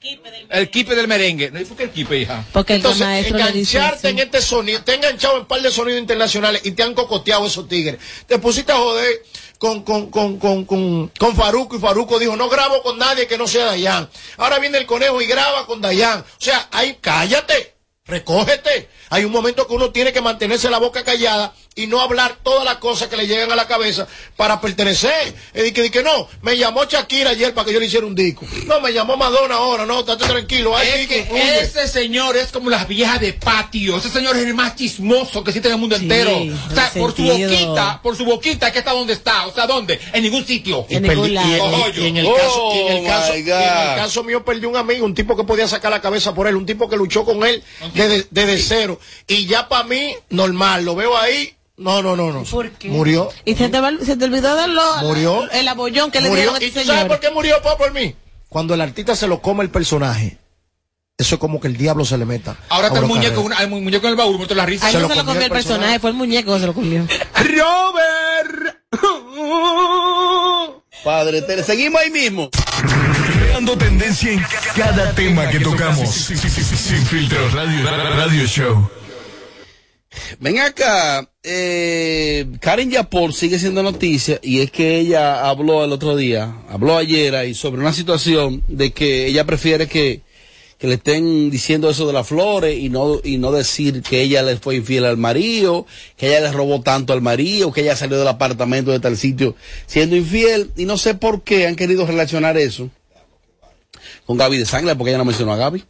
El kipe del merengue. No, ¿y por qué el kipe, hija? Porque el Entonces, maestro le dice engancharte en este sonido, te han enganchado en un par de sonidos internacionales y te han cocoteado esos tigres. Te pusiste a joder con, con, con, con, con, con Faruco y Faruco dijo, no grabo con nadie que no sea Dayan. Ahora viene el conejo y graba con Dayan. O sea, ahí cállate, recógete. Hay un momento que uno tiene que mantenerse la boca callada y no hablar todas las cosas que le llegan a la cabeza para pertenecer. Y di que, que no, me llamó Shakira ayer para que yo le hiciera un disco. No, me llamó Madonna ahora, no, estate tranquilo. Es que ese señor es como las viejas de patio. Ese señor es el más chismoso que existe en el mundo entero. O sea, por su resentido. boquita, por su boquita, que está donde está. O sea, ¿dónde? En ningún sitio. Y- y en el Oh, caso, y en el my caso, y en God. el caso mío perdí un amigo, un tipo que podía sacar la cabeza por él, un tipo que luchó con él desde, desde cero. Y ya para mí, normal, lo veo ahí, no, no, no, no. Murió. Y se te, se te olvidó de lo, Murió. el abollón que le dieron a ¿Y este tú sabes por qué murió por, por mí? Cuando el artista se lo come el personaje, eso es como que el diablo se le meta. Ahora está el muñeco, una- un muñeco en el baúl, muerto la risa. Ahí no se lo comió el personaje, fue el muñeco que se lo comió. Robert. Padre, te seguimos ahí mismo. Creando tendencia en cada tema que tocamos. Sin filtro radio, radio show. Ven acá, eh, Karen Yapor sigue siendo noticia y es que ella habló el otro día, habló ayer ahí sobre una situación de que ella prefiere que, que le estén diciendo eso de las flores y no, y no decir que ella le fue infiel al marido, que ella le robó tanto al marido, que ella salió del apartamento de tal sitio siendo infiel y no sé por qué han querido relacionar eso con Gaby de Sangre porque ella no mencionó a Gaby.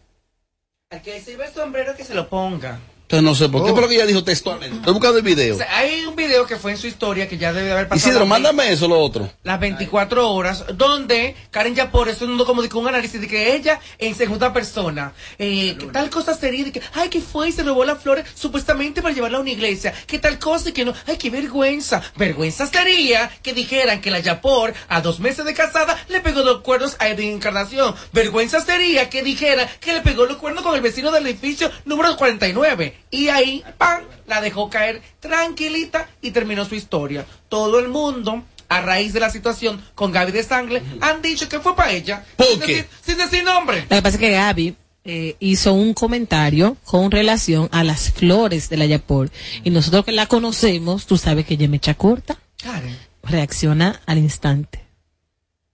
Al que sirve el sombrero que se lo ponga. Entonces no sé por qué, pero que ella dijo textualmente. Estoy buscando el video. O sea, hay un video que fue en su historia que ya debe de haber pasado. Isidro, las mándame eso, lo otro. las 24 horas, donde Karen Yapor es un, como de que un análisis de que ella en segunda persona, eh, que tal cosa sería de que, ay, que fue y se robó las flores supuestamente para llevarla a una iglesia, que tal cosa y que no, ay, qué vergüenza. Vergüenza sería que dijeran que la Yapor, a dos meses de casada, le pegó los cuernos a Edwin Encarnación. Vergüenza sería que dijeran que le pegó los cuernos con el vecino del edificio número 49. Y ahí, ¡pam! la dejó caer tranquilita y terminó su historia. Todo el mundo, a raíz de la situación con Gaby de Sangle, han dicho que fue para ella. sin, decir, sin decir nombre. Lo que pasa es que Gaby eh, hizo un comentario con relación a las flores de la Yapor. Y nosotros que la conocemos, tú sabes que ella me echa corta, Karen. reacciona al instante.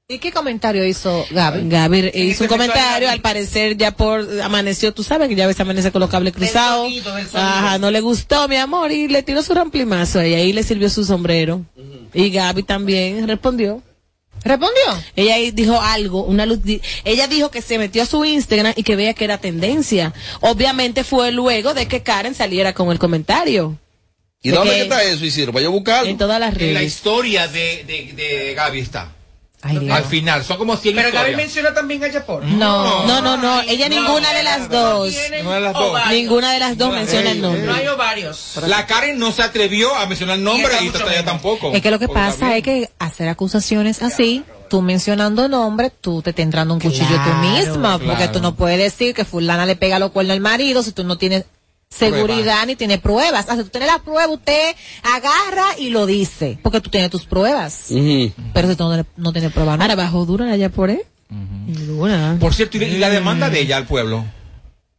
¿Y qué comentario hizo Gaby? Gaby eh, este hizo un comentario, al parecer ya por amaneció, tú sabes que ya ves amanece con los cables cruzados. sonido, del sonido. Ajá, no le gustó, mi amor, y le tiró su ramplimazo y ahí le sirvió su sombrero. Y Gaby también respondió. ¿Respondió? Ella ahí dijo algo, una luz, di- ella dijo que se metió a su Instagram y que veía que era tendencia. Obviamente fue luego de que Karen saliera con el comentario. ¿Y De dónde que- está eso, Isidro? Vaya a buscarlo. En todas las En la redes. historia de, de, de Gaby está. Dios. Al final, son como 100 Pero Gaby menciona también a Yapor. No, no, no, no, ella ninguna de las dos. Ninguna de las dos. Ninguna de las dos menciona el nombre. No hay ovarios. La Karen no se atrevió a mencionar el nombre Y tampoco. Es que lo que pasa es que hacer acusaciones así, tú mencionando nombres, tú te estás entrando un cuchillo tú Claro, misma, porque claro. tú no puedes decir que fulana le pega los cuernos al marido si tú no tienes seguridad ni tienes pruebas. O sea, tú tienes la prueba, usted agarra y lo dice, porque tú tienes tus pruebas. Pero si tú no, no tienes pruebas, ¿no? Ahora bajó dura allá por él. Dura. Por cierto, y la demanda de ella al pueblo,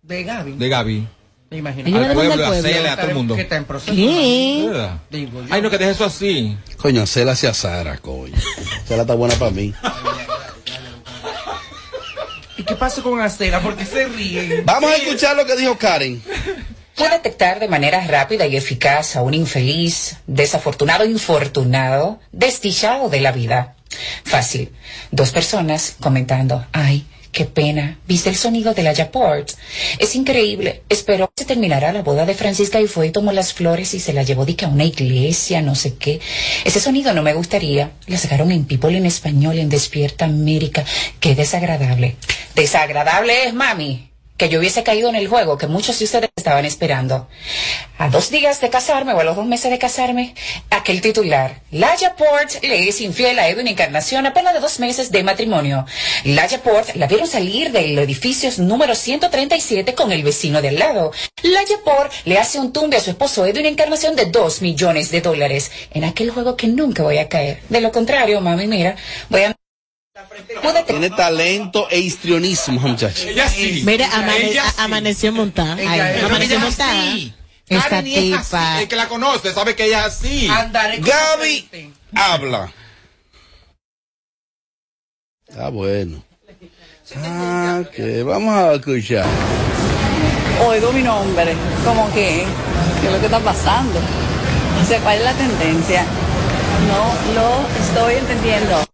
De Gaby. de Gaby. Me imagino. Al pueblo, a pueblo. A todo el mundo. Que está en proceso. Ay, no, que deje eso así. Coño, hacerla hacia Sara, coño. Sara está buena para mí. ¿Y qué pasó con Acera? ¿Por qué se ríen? Vamos a escuchar lo que dijo Karen. Puede detectar de manera rápida y eficaz a un infeliz, desafortunado, infortunado, desdichado de la vida. Fácil. Dos personas comentando, ay, qué pena, ¿viste el sonido de la Yaport? Es increíble. Esperó que se terminara la boda de Francisca y fue y tomó las flores y se la llevó de que a una iglesia, no sé qué. Ese sonido no me gustaría. La sacaron en People en español, en Despierta América. Qué desagradable. Desagradable es, mami que yo hubiese caído en el juego que muchos de ustedes estaban esperando. A dos días de casarme o a los dos meses de casarme, aquel titular, Laia Port le es infiel a Edwin Encarnación apenas de dos meses de matrimonio. Laia Port la vieron salir del edificio número 137 con el vecino de al lado. Laia Port le hace un tumbe a su esposo Edwin Encarnación de dos millones de dólares en aquel juego que nunca voy a caer. De lo contrario, mami, mira, voy a... Tiene talento e histrionismo, muchacho. Ella sí. Mira, amane- Ella sí. amaneció montada. Ay, amaneció montada. sí. Esta tipa. El que la conoce sabe que ella es así. Andaré Gaby habla. Ah, bueno. Ah, que vamos a escuchar. Oigo mi nombre, como que, ¿qué es lo que está pasando? O sea, ¿cuál es la tendencia? No lo estoy entendiendo.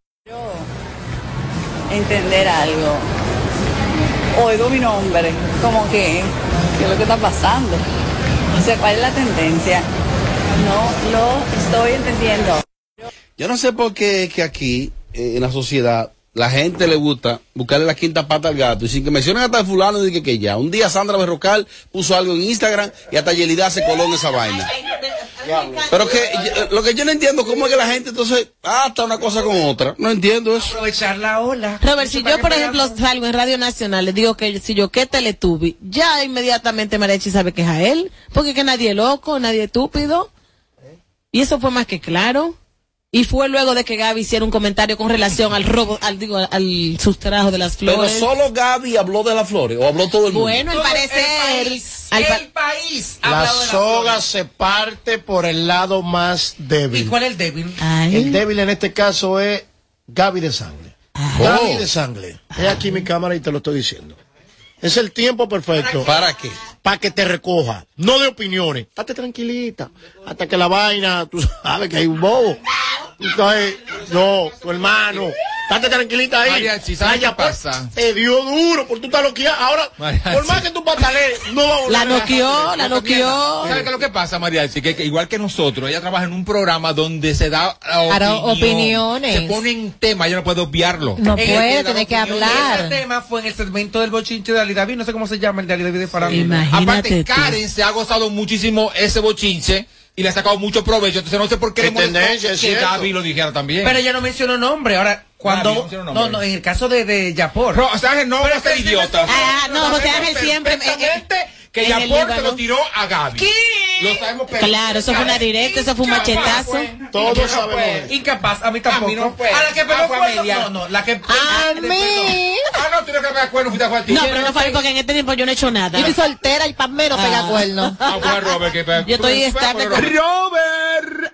Entender algo. Oigo mi nombre, como que, ¿qué es lo que está pasando? O sea, ¿cuál es la tendencia? No lo estoy entendiendo. Yo no sé por qué es que aquí, eh, en la sociedad, la gente le gusta buscarle la quinta pata al gato. Y sin que mencionen hasta el fulano, dije que ya. Un día Sandra Berrocal puso algo en Instagram y hasta Yelida se coló en esa vaina. Pero que lo que yo no entiendo, ¿cómo es que la gente entonces hasta una cosa con otra? No entiendo eso. Aprovechar la ola. Robert, si yo, por ejemplo, salgo en Radio Nacional, le digo que si yo que Teletubi, ya inmediatamente Mariachi sabe que es a él, porque que nadie es loco, nadie es estúpido. Y eso fue más que claro. Y fue luego de que Gaby hiciera un comentario con relación al robo, al digo, al sustrajo de las Pero flores. solo Gaby habló de las flores, o habló todo el mundo. Bueno, al el parecer, país, al pa- el país. ha La de soga se parte por el lado más ¿Y débil. cuál es el débil? Ay. El débil en este caso es Gaby de sangre. Gaby de sangre. He aquí mi cámara y te lo estoy diciendo. Es el tiempo perfecto. ¿Para qué? Para que te recoja. No de opiniones. Estate tranquilita. Hasta que la vaina, tú sabes que hay un bobo. Entonces, no, tu hermano. Estate tranquilita ahí. Mariachi, ¿sabes Vaya, qué pues, pasa? Te dio duro, porque tú estás loqueada. Ahora, Mariachi. por más que tú patalees, no va a volver La noqueó, la noqueó. ¿Sabe qué es lo que pasa, María? Que, que igual que nosotros, ella trabaja en un programa donde se da opinión. opiniones. Se pone en tema, ella no puede obviarlo. No puede, tiene que hablar. Ese tema fue en el segmento del bochinche de Ali David. No sé cómo se llama el de Ali David de Farándula. Imagínate Aparte, tú. Karen se ha gozado muchísimo ese bochinche y le ha sacado mucho provecho. Entonces no sé por qué Qué le molestó tendencia, es que. Gaby lo dijera también. Pero ella no mencionó nombre. Ahora, cuando. Gaby no. No, no, en el caso de, de Yapor. Pero, o sea, Ángel, no Pero va a ser idiota. Ah, no, José Ángel siempre. eh, que Yapor se lo tiró a Gaby. Lo sabemos Claro, eso fue una directa, eso fue un machetazo. Todos sabemos. eso. Incapaz, a mí tampoco. A mí no fue. A la que Ah, pegó fue a cuerno- media. No, no, la que. A mí. Ah, no, tú no que me acuerdo, fuiste a. No, pero no fue porque en este tiempo yo no he hecho nada. Yo estoy soltera y palmero pega Ah. cuerno. Ah, Robert, que Yo estoy estable con- Robert.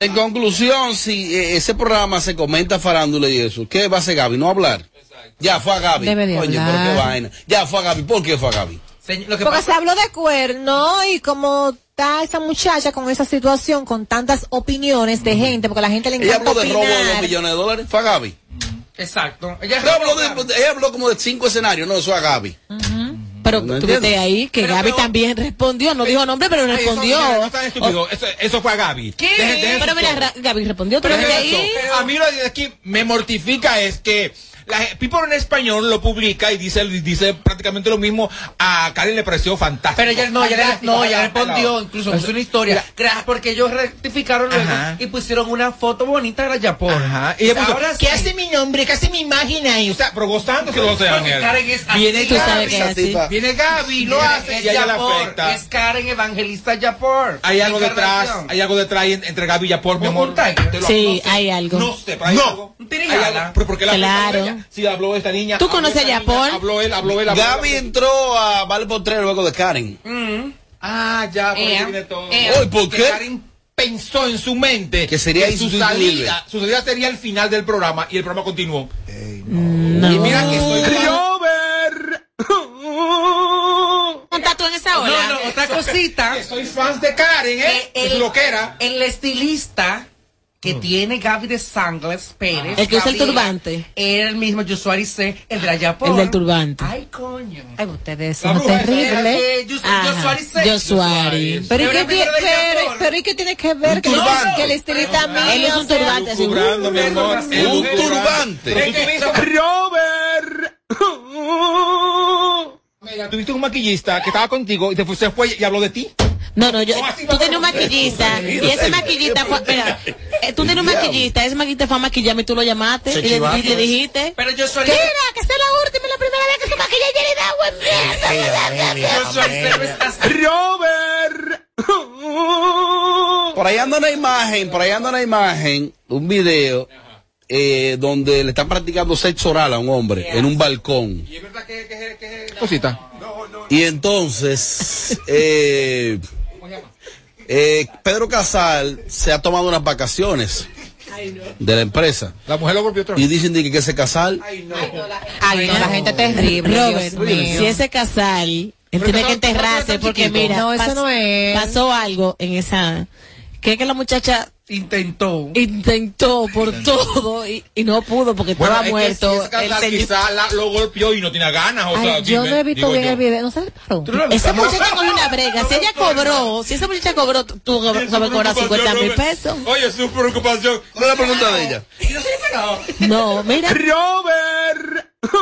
En conclusión, si eh, ese programa se comenta farándula y eso, ¿qué va a hacer Gaby? No hablar. Ya fue a Gaby. Debe de Coño, hablar. pero qué vaina. Ya fue a Gaby. ¿Por qué fue a Gaby? Lo que Porque pasa- se habló de cuerno y como está esa muchacha con esa situación, con tantas opiniones de gente, porque a la gente le Ella encanta habló de robo de dos millones de dólares. Fue a Gaby. Exacto. Ella, Ella habló, de, ella habló como de cinco escenarios. No, eso a Gaby. Pero No tuviste entiendo. ahí que Gaby también respondió, no dijo nombre, pero eso, respondió. mira, no estúpido. Eso, eso fue a Gaby. ¿Qué? Dejen- dejen Pero mira, Gaby respondió, tú Pero lo viste dejen ahí. A mí lo de aquí me mortifica es que la People en español lo publica y dice, dice prácticamente lo mismo. A Karen le pareció fantástico. Pero ella no, Fantástico, no, fantástico. respondió, incluso puso una historia. Gra- Porque ellos rectificaron luego y pusieron una foto bonita de la Yapor. Ajá. Y ella puso, Ahora ¿qué sí. hace mi nombre? ¿Qué hace mi imagen ahí? O sea, pero gozándose lo sé, Porque Ángel. Karen es así. Viene Tú sabes Gaby, que es así. Viene Gaby, lo hace es y ella le Yapor, afecta. Es Karen Evangelista Yapor. Hay algo detrás, hay algo detrás en- entre Gaby y Yapor, mi amor. Lo- Sí, hay algo. No sé, pero hay algo. Pero ¿por qué la Claro. Si habló esta niña. ¿Tú conoces a niña, Habló él, habló él. habló Gaby él. entró a Vale Potrero luego de Karen. Ah, ya, por viene todo. ea. Uy, ¿por Que qué? Karen pensó en su mente Que sería su insustituible. salida, su salida sería el final del programa y el programa continuó. No. Y mira que estoy ¿Montas tú en esa ola? No, no, otra cosita. Que soy fans de Karen, ¿eh? Que Es lo que era. El estilista que tiene Gaby de Sangles Pérez. El que usa el turbante. Era el mismo Joshua Arce, el de la Yapor. El del turbante. Ay, coño. Ay, ustedes son terribles. Arce. Josuari. Pero ¿y qué tiene, pero, Yapor. pero ¿y qué tiene que ver que, el estilista mío? Él es un turbante. Un Un turbante. Tuviste- Mira, tuviste un maquillista que estaba contigo y te fue, se fue y habló de ti. No, no, yo, ¿Cómo así? tú tenías un maquillista y ese maquillista fue, mira, eh, tú tenías un maquillista, ese maquillista fue a maquillarme y tú lo llamaste y le, chivaste. y le dijiste, Pero Joshua mira, Arce. que esta es la última y la primera vez que se maquilla Jenny da no está así. Por ahí anda una imagen, por ahí anda una imagen, un video, eh, donde le están practicando sexo oral a un hombre en un balcón. ¿Y es verdad que, que, que, que cosita? Y entonces, eh, eh, Pedro Casal se ha tomado unas vacaciones de la empresa. La mujer lo golpeó otra Y dicen de que, que ese Casal, Ay, no, la gente terrible. Robert, si ese casal, él tiene que enterrarse porque mira, No, eso pas- no es. pasó algo en esa, que es que la muchacha Intentó. intentó por todo y, y no pudo porque Bueno, estaba es que muerto. si el quizá la- lo golpeó y no tiene ganas. O sea, yo dime, no he visto bien yo. el video. ¿No se le paró? Esa muchacha cogió una brega. Si ella cobró, si esa muchacha cobró, tú sabes cobrar 50 mil pesos. Oye, su preocupación. ¿cuál es la pregunta de ella? No, mira.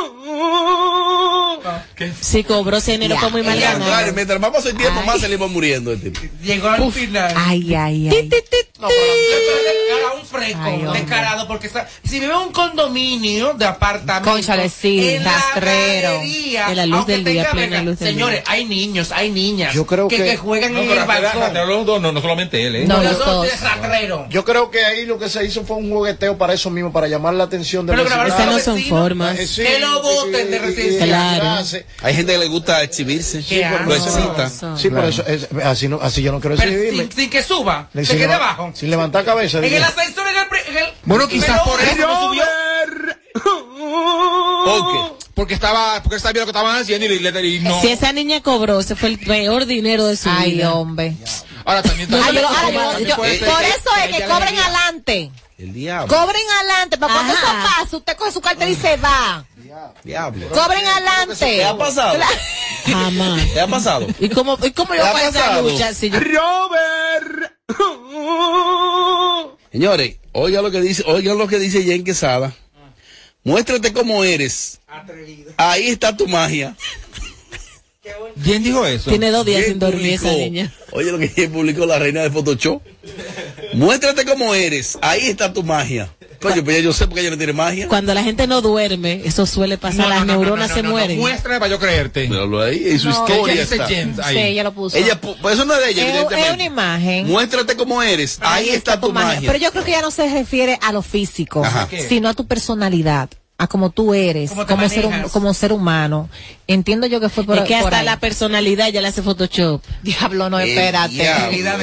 Si cobró ese dinero fue muy mal ganado. mientras más pasa el tiempo, más se le iba muriendo. Este. Llegó al final. Ay, ay, ay. No, pero era un fresco, descarado, porque está- si vive en un condominio de apartamento, Cónchale, sí, en la rastrero. galería, En la luz del día, tenga plena luz del señores, día. hay niños, hay niñas Yo creo que, que- que juegan No, en pero el balcón. rastrero los dos, no, no solamente él, ¿eh? No, rastrero. Yo creo que ahí lo que se hizo fue un jugueteo para eso mismo, para llamar la atención de Pero los a no son formas. Eh, sí, Que lo voten de y- Claro. Hay gente que le gusta exhibirse, lo asco. excita. Sí, por eso, es- así, no, así yo no quiero exhibirme. sin, sin que suba, Le- se sin quede abajo. Sin levantar cabeza. En digo. el ascensor, en el... en el- Bueno, quizás por eso no subió. ¿Por qué? Porque estaba, porque sabía lo que estaban haciendo y, le- le- y no. Si esa niña cobró, ese fue el peor dinero de su Ay, vida. hombre. Ahora también Ay, yo- también- ahora yo- ser por eso es que cobren adelante. El diablo. Cobren adelante. Para cuando eso pase, usted coge su cartera y se va. Diablo. Cobren adelante. ¿Te ha pasado? Jamás. ¿Te ha pasado? ¿Y cómo, y cómo yo ¿Te ha voy a esa lucha? Si yo- Señores, oiga lo que dice, oiga lo que dice Jen Quesada. Muéstrate cómo eres. Ahí está tu magia. ¿Quién dijo eso? tiene dos días sin dormir esa niña. Oye lo que publicó la reina de Photoshop. Muéstrate cómo eres. Ahí está tu magia. Coño, pues ya yo sé porque ella no tiene magia. Cuando la gente no duerme, eso suele pasar, No, las no, neuronas no, no, se no, no, mueren. Muéstrame para yo creerte. Míralo ahí, en su No, ¿Qué historia dice está. James Sí, ella lo puso. Ella, pu- pues eso no es de ella, es, es evidentemente. una imagen. Muéstrate cómo eres. Ahí, está, tu magia. Pero yo creo que ya no se refiere a lo físico, Ajá. sino a tu personalidad, a como tú eres, como ser, manejas. como ser humano. Entiendo yo que fue por, es que por hasta ahí. la personalidad ya le hace Photoshop. Diablo, no, espérate. eh. Calidad.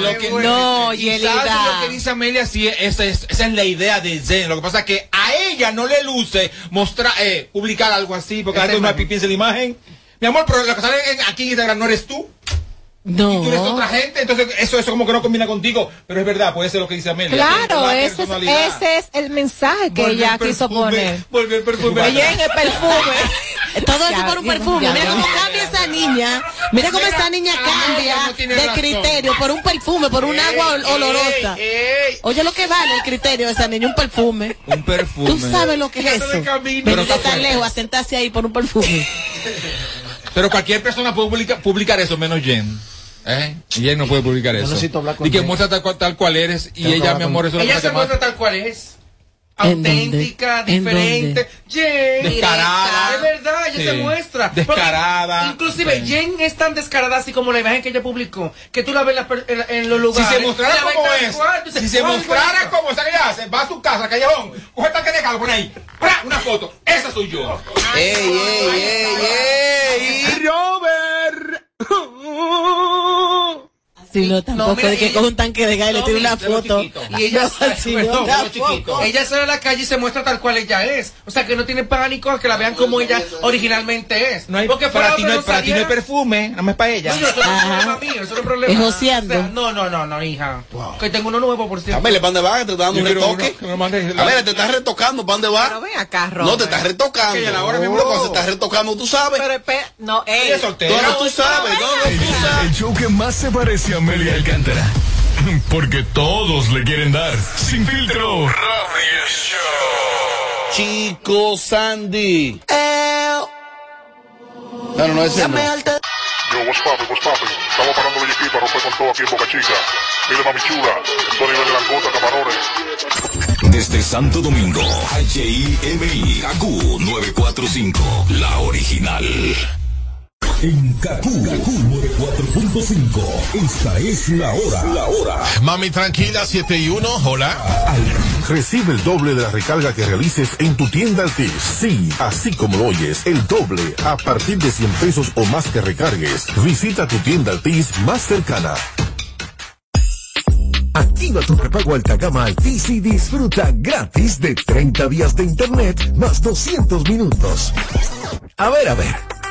Lo que- no, Yelida. lo que dice Amelia, sí, esa es, esa es la idea de Zen. Lo que pasa es que a ella no le luce mostrar, eh, publicar algo así, porque gente una piensa en la imagen. Mi amor, pero lo que sale aquí en Instagram no eres tú. No. Y tú eres otra gente, entonces eso, eso como que no combina contigo. Pero es verdad, puede ser lo que dice Amelia. Claro, ese es, ese es el mensaje que ella el quiso poner. Volvió el perfume. Oye, en el perfume. Todo eso por un ya, perfume. ya, Mira cómo cambia esa niña. Mira cómo esa niña cambia no de razón. criterio por un perfume, por un agua ol- olorosa. Oye, lo que vale el criterio de esa niña, un perfume. Un perfume. Tú sabes lo que es eso. Pero está tan lejos a sentarse ahí por un perfume. Pero cualquier persona puede publica- publicar eso, menos Jen. ¿Eh? Y Jen no puede publicar eso. necesito hablar con y que muestra tal, cual- tal cual eres. Y Tengo ella, mi con- amor, eso Ella se muestra tal cual es. Auténtica, ¿En diferente. Jen. Descarada. Es verdad, ella Sí. se muestra. Porque Descarada. Inclusive, Sí. Jen es tan descarada así como la imagen que ella publicó, que tú la ves en, en los Si lugares. se mostrara como es, cual, dices, si se "Ay, mostrara bonito". como esa que ella hace, va a su casa, callejón, coge el tanque de pone ahí, ¡pra! una foto, esa soy yo. ¡Ey, ey, ey, ey! ¡Robert! Si no, tampoco mira, de que ella- con un tanque de gas y le No, tire una de foto. Y ella, No, si no, de ella sale a la calle y se muestra tal cual ella es. O sea, que no tiene pánico a que la vean como ella originalmente es. No hay, Porque para fuera ti no hay, para ti no hay perfume, nada más para ella. No, eso no es Ajá. problema mío, eso no es problema. Es joseando. O sea, no, no, no, no, hija. Que tengo uno nuevo, por cierto. Amelia, ¿para dónde vas? ¿Te está dando un retoque? la- Amelia, ¿te estás retocando? ¿Para dónde Pero vas? ven acá, No, te estás retocando. Que ya la hora, mi amor. No, cuando se está retocando, tú sabes. Pero no, ey. No, no, tú sabes. No, no, tú sabes. El show que más se parece a Amelia Alcántara. Porque todos le quieren dar. Sin filtro. Radio Show. Chico Sandy. No, no, no, ese no. Yo, what's poppin', what's poppin'? Estamos parando de para romper con todo aquí en Boca Chica. Mire, mami chula, esto a nivel de langota, camarones. Desde Santo Domingo, HIMI, KQ 945, la original. En KQ, 94.5, esta es la hora. La hora. Mami tranquila, 7 y 1, hola. Recibe el doble de la recarga que realices en tu tienda Altis. Sí, así como lo oyes, el doble a partir de 100 pesos o más que recargues. Visita tu tienda Altis más cercana. Activa tu prepago alta gama Altis y disfruta gratis de 30 días de internet más 200 minutos. A ver, a ver.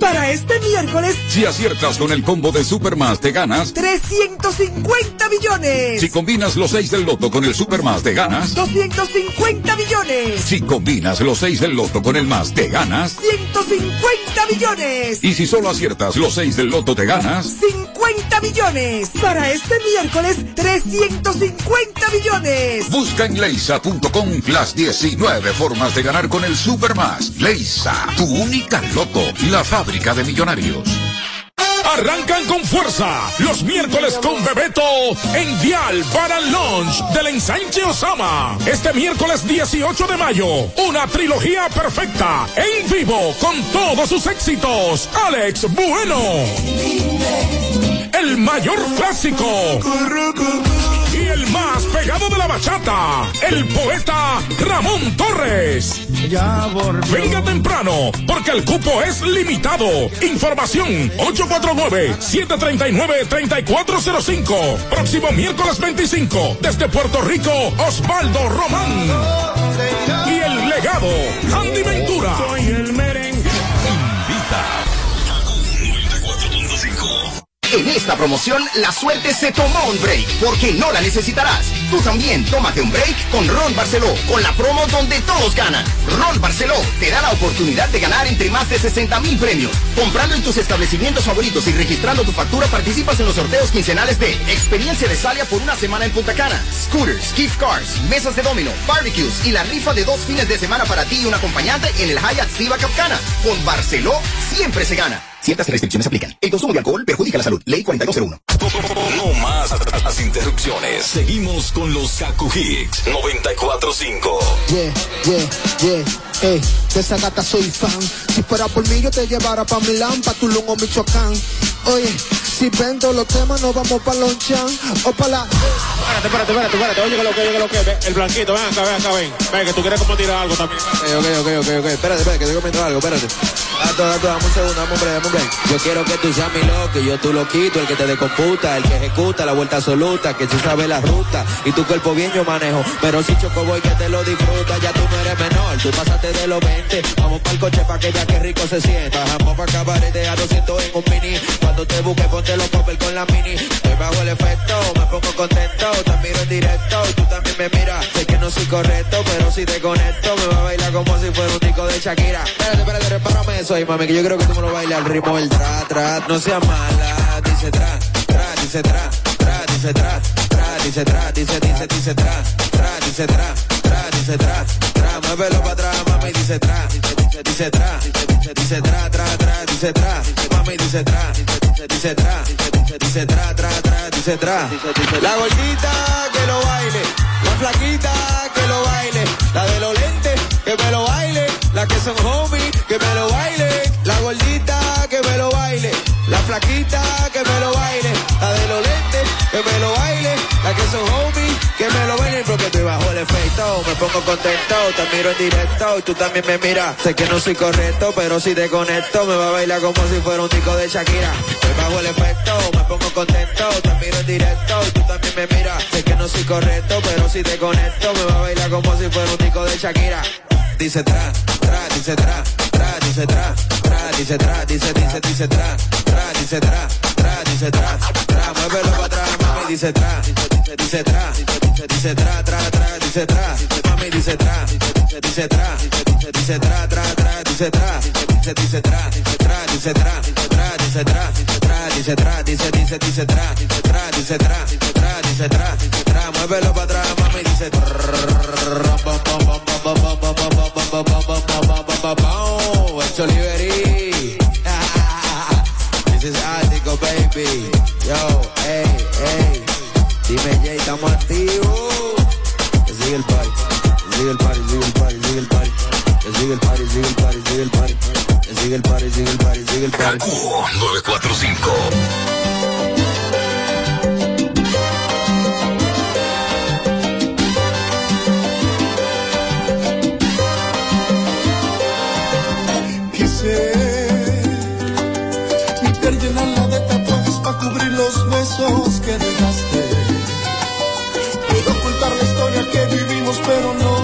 Para este miércoles, Si aciertas con el combo de Supermas te ganas. 350 millones. Si combinas los 6 del loto con el Supermas te ganas. 250 millones. Si combinas los 6 del loto con el más te ganas. 150 millones. Y si solo aciertas los 6 del loto te ganas. 50 millones. Para este miércoles, 350 millones. Busca en leisa.com las 19 formas de ganar con el Supermas. Leisa, tu única loto, la fábrica de millonarios. Arrancan con fuerza los miércoles con Bebeto en Dial para el launch del ensanche Osama. Este miércoles 18 de mayo, una trilogía perfecta en vivo con todos sus éxitos. Alex Bueno. El mayor clásico. Y el más pegado de la bachata, el poeta Ramón Torres. Venga temprano, porque el cupo es limitado. Información 849-739-3405. Próximo miércoles 25, desde Puerto Rico, Osvaldo Román. Y el legado, Andy Ventura. En esta promoción, la suerte se tomó un break, porque no la necesitarás. Tú también tómate un break con Ron Barceló, con la promo donde todos ganan. Ron Barceló te da la oportunidad de ganar entre más de 60 mil premios. Comprando en tus establecimientos favoritos y registrando tu factura, participas en los sorteos quincenales de Experiencia de Salia por una semana en Punta Cana, scooters, gift cards, mesas de domino, barbecues y la rifa de dos fines de semana para ti y un acompañante en el Hyatt Siva Capcana. Con Barceló siempre se gana. Ciertas restricciones aplican. El consumo de alcohol perjudica la salud. Ley 4201. No más las interrupciones. Seguimos con los Kaku Hicks 945. Yeah, yeah, yeah. Eh, de esa gata soy fan. Si fuera por mí, yo te llevara pa' Milán, pa' Tulum o Michoacán. Oye, si vendo los temas, nos vamos pa' Lonchan o pa' la. Espérate, espérate, espérate, espérate. Oye, que lo que, oye, que lo que. El blanquito, ven acá, ven acá, ven. Ven, que tú quieres como tirar algo también. Ok, ok, ok, ok. Espérate, espérate, que te comento algo, espérate. Gato, gato, dame un segundo, dame un break, dame un break. Yo quiero que tú seas mi loco, y yo tú lo quito, el que te decomputa, el que ejecuta la vuelta absoluta, que tú sabes la ruta, y tu cuerpo bien yo manejo. Pero si choco voy que te lo disfruta, ya tú no eres menor, tú pasaste de los 20. Vamos pa'l coche pa' que ya que rico se sienta. Bajamos pa' cabarete a 200 en un mini. Cuando te busque ponte los popel con la mini. Estoy bajo el efecto, me pongo contento, te miro en directo, y tú también me miras. Sé que no soy correcto, pero si te conecto, me va a bailar como si fuera un tico de Shakira. Espérate, espérate, repárame eso ahí, mami, que yo creo que tú me lo bailas al ritmo del tra, tra. No seas mala, dice tra, tra, dice tra, tra, dice tra, tra, dice tra, dice, dice, dice tra, tra, dice tra, dice tra, tra, muévelo para atrás, mami, dice tra, dice, dice, tra, dice, dice, tra, tra, tra, dice tra, mami, dice tra, dice, tra, dice tra, tra, tra, dice tra, la gordita que lo baile, la flaquita que lo baile, la de los lentes que me lo baile, la que son homies que me lo baile, la gordita que me lo baile, la flaquita que me lo baile, la de los lentes que me lo baile, la que son homies que me lo bailen porque estoy bajo el efecto, me pongo contento, te miro en directo y tú también me miras, sé que no soy correcto, pero si te conecto me va a bailar como si fuera un tico de Shakira, estoy bajo el efecto, me pongo contento, te miro en directo y tú también me miras, sé que no soy correcto, pero si te conecto me va a bailar como si fuera un tico de Shakira. Dice tra, tra, dice tra, tra, dice tra, tra, dice tra, dice, dice, dice tra, tra, dice tra, tra, dice tra, tra, muévelo para atrás, mami, dice tra, dice, tra, dice tra, tra, tra, dice tra, mami dice tra, dice tra, dice tra, tra, tra, dice tra, dice, dice tra, tra, dice tra, tra, dice tra, tra, dice tra, dice, dice, dice tra, tra, dice tra, tra, dice tra, tra, muévelo para atrás, mami dice It's Oliveri. This is Artico, baby. Yo, hey, hey. Dime Jay, estamos activos. Sigue el party, sigue el party, sigue el party, sigue el party. Que sigue el party, sigue el party, sigue el party. Que sigue el party, sigue el party, sigue el party. 945. Para cubrir los besos que dejaste pero no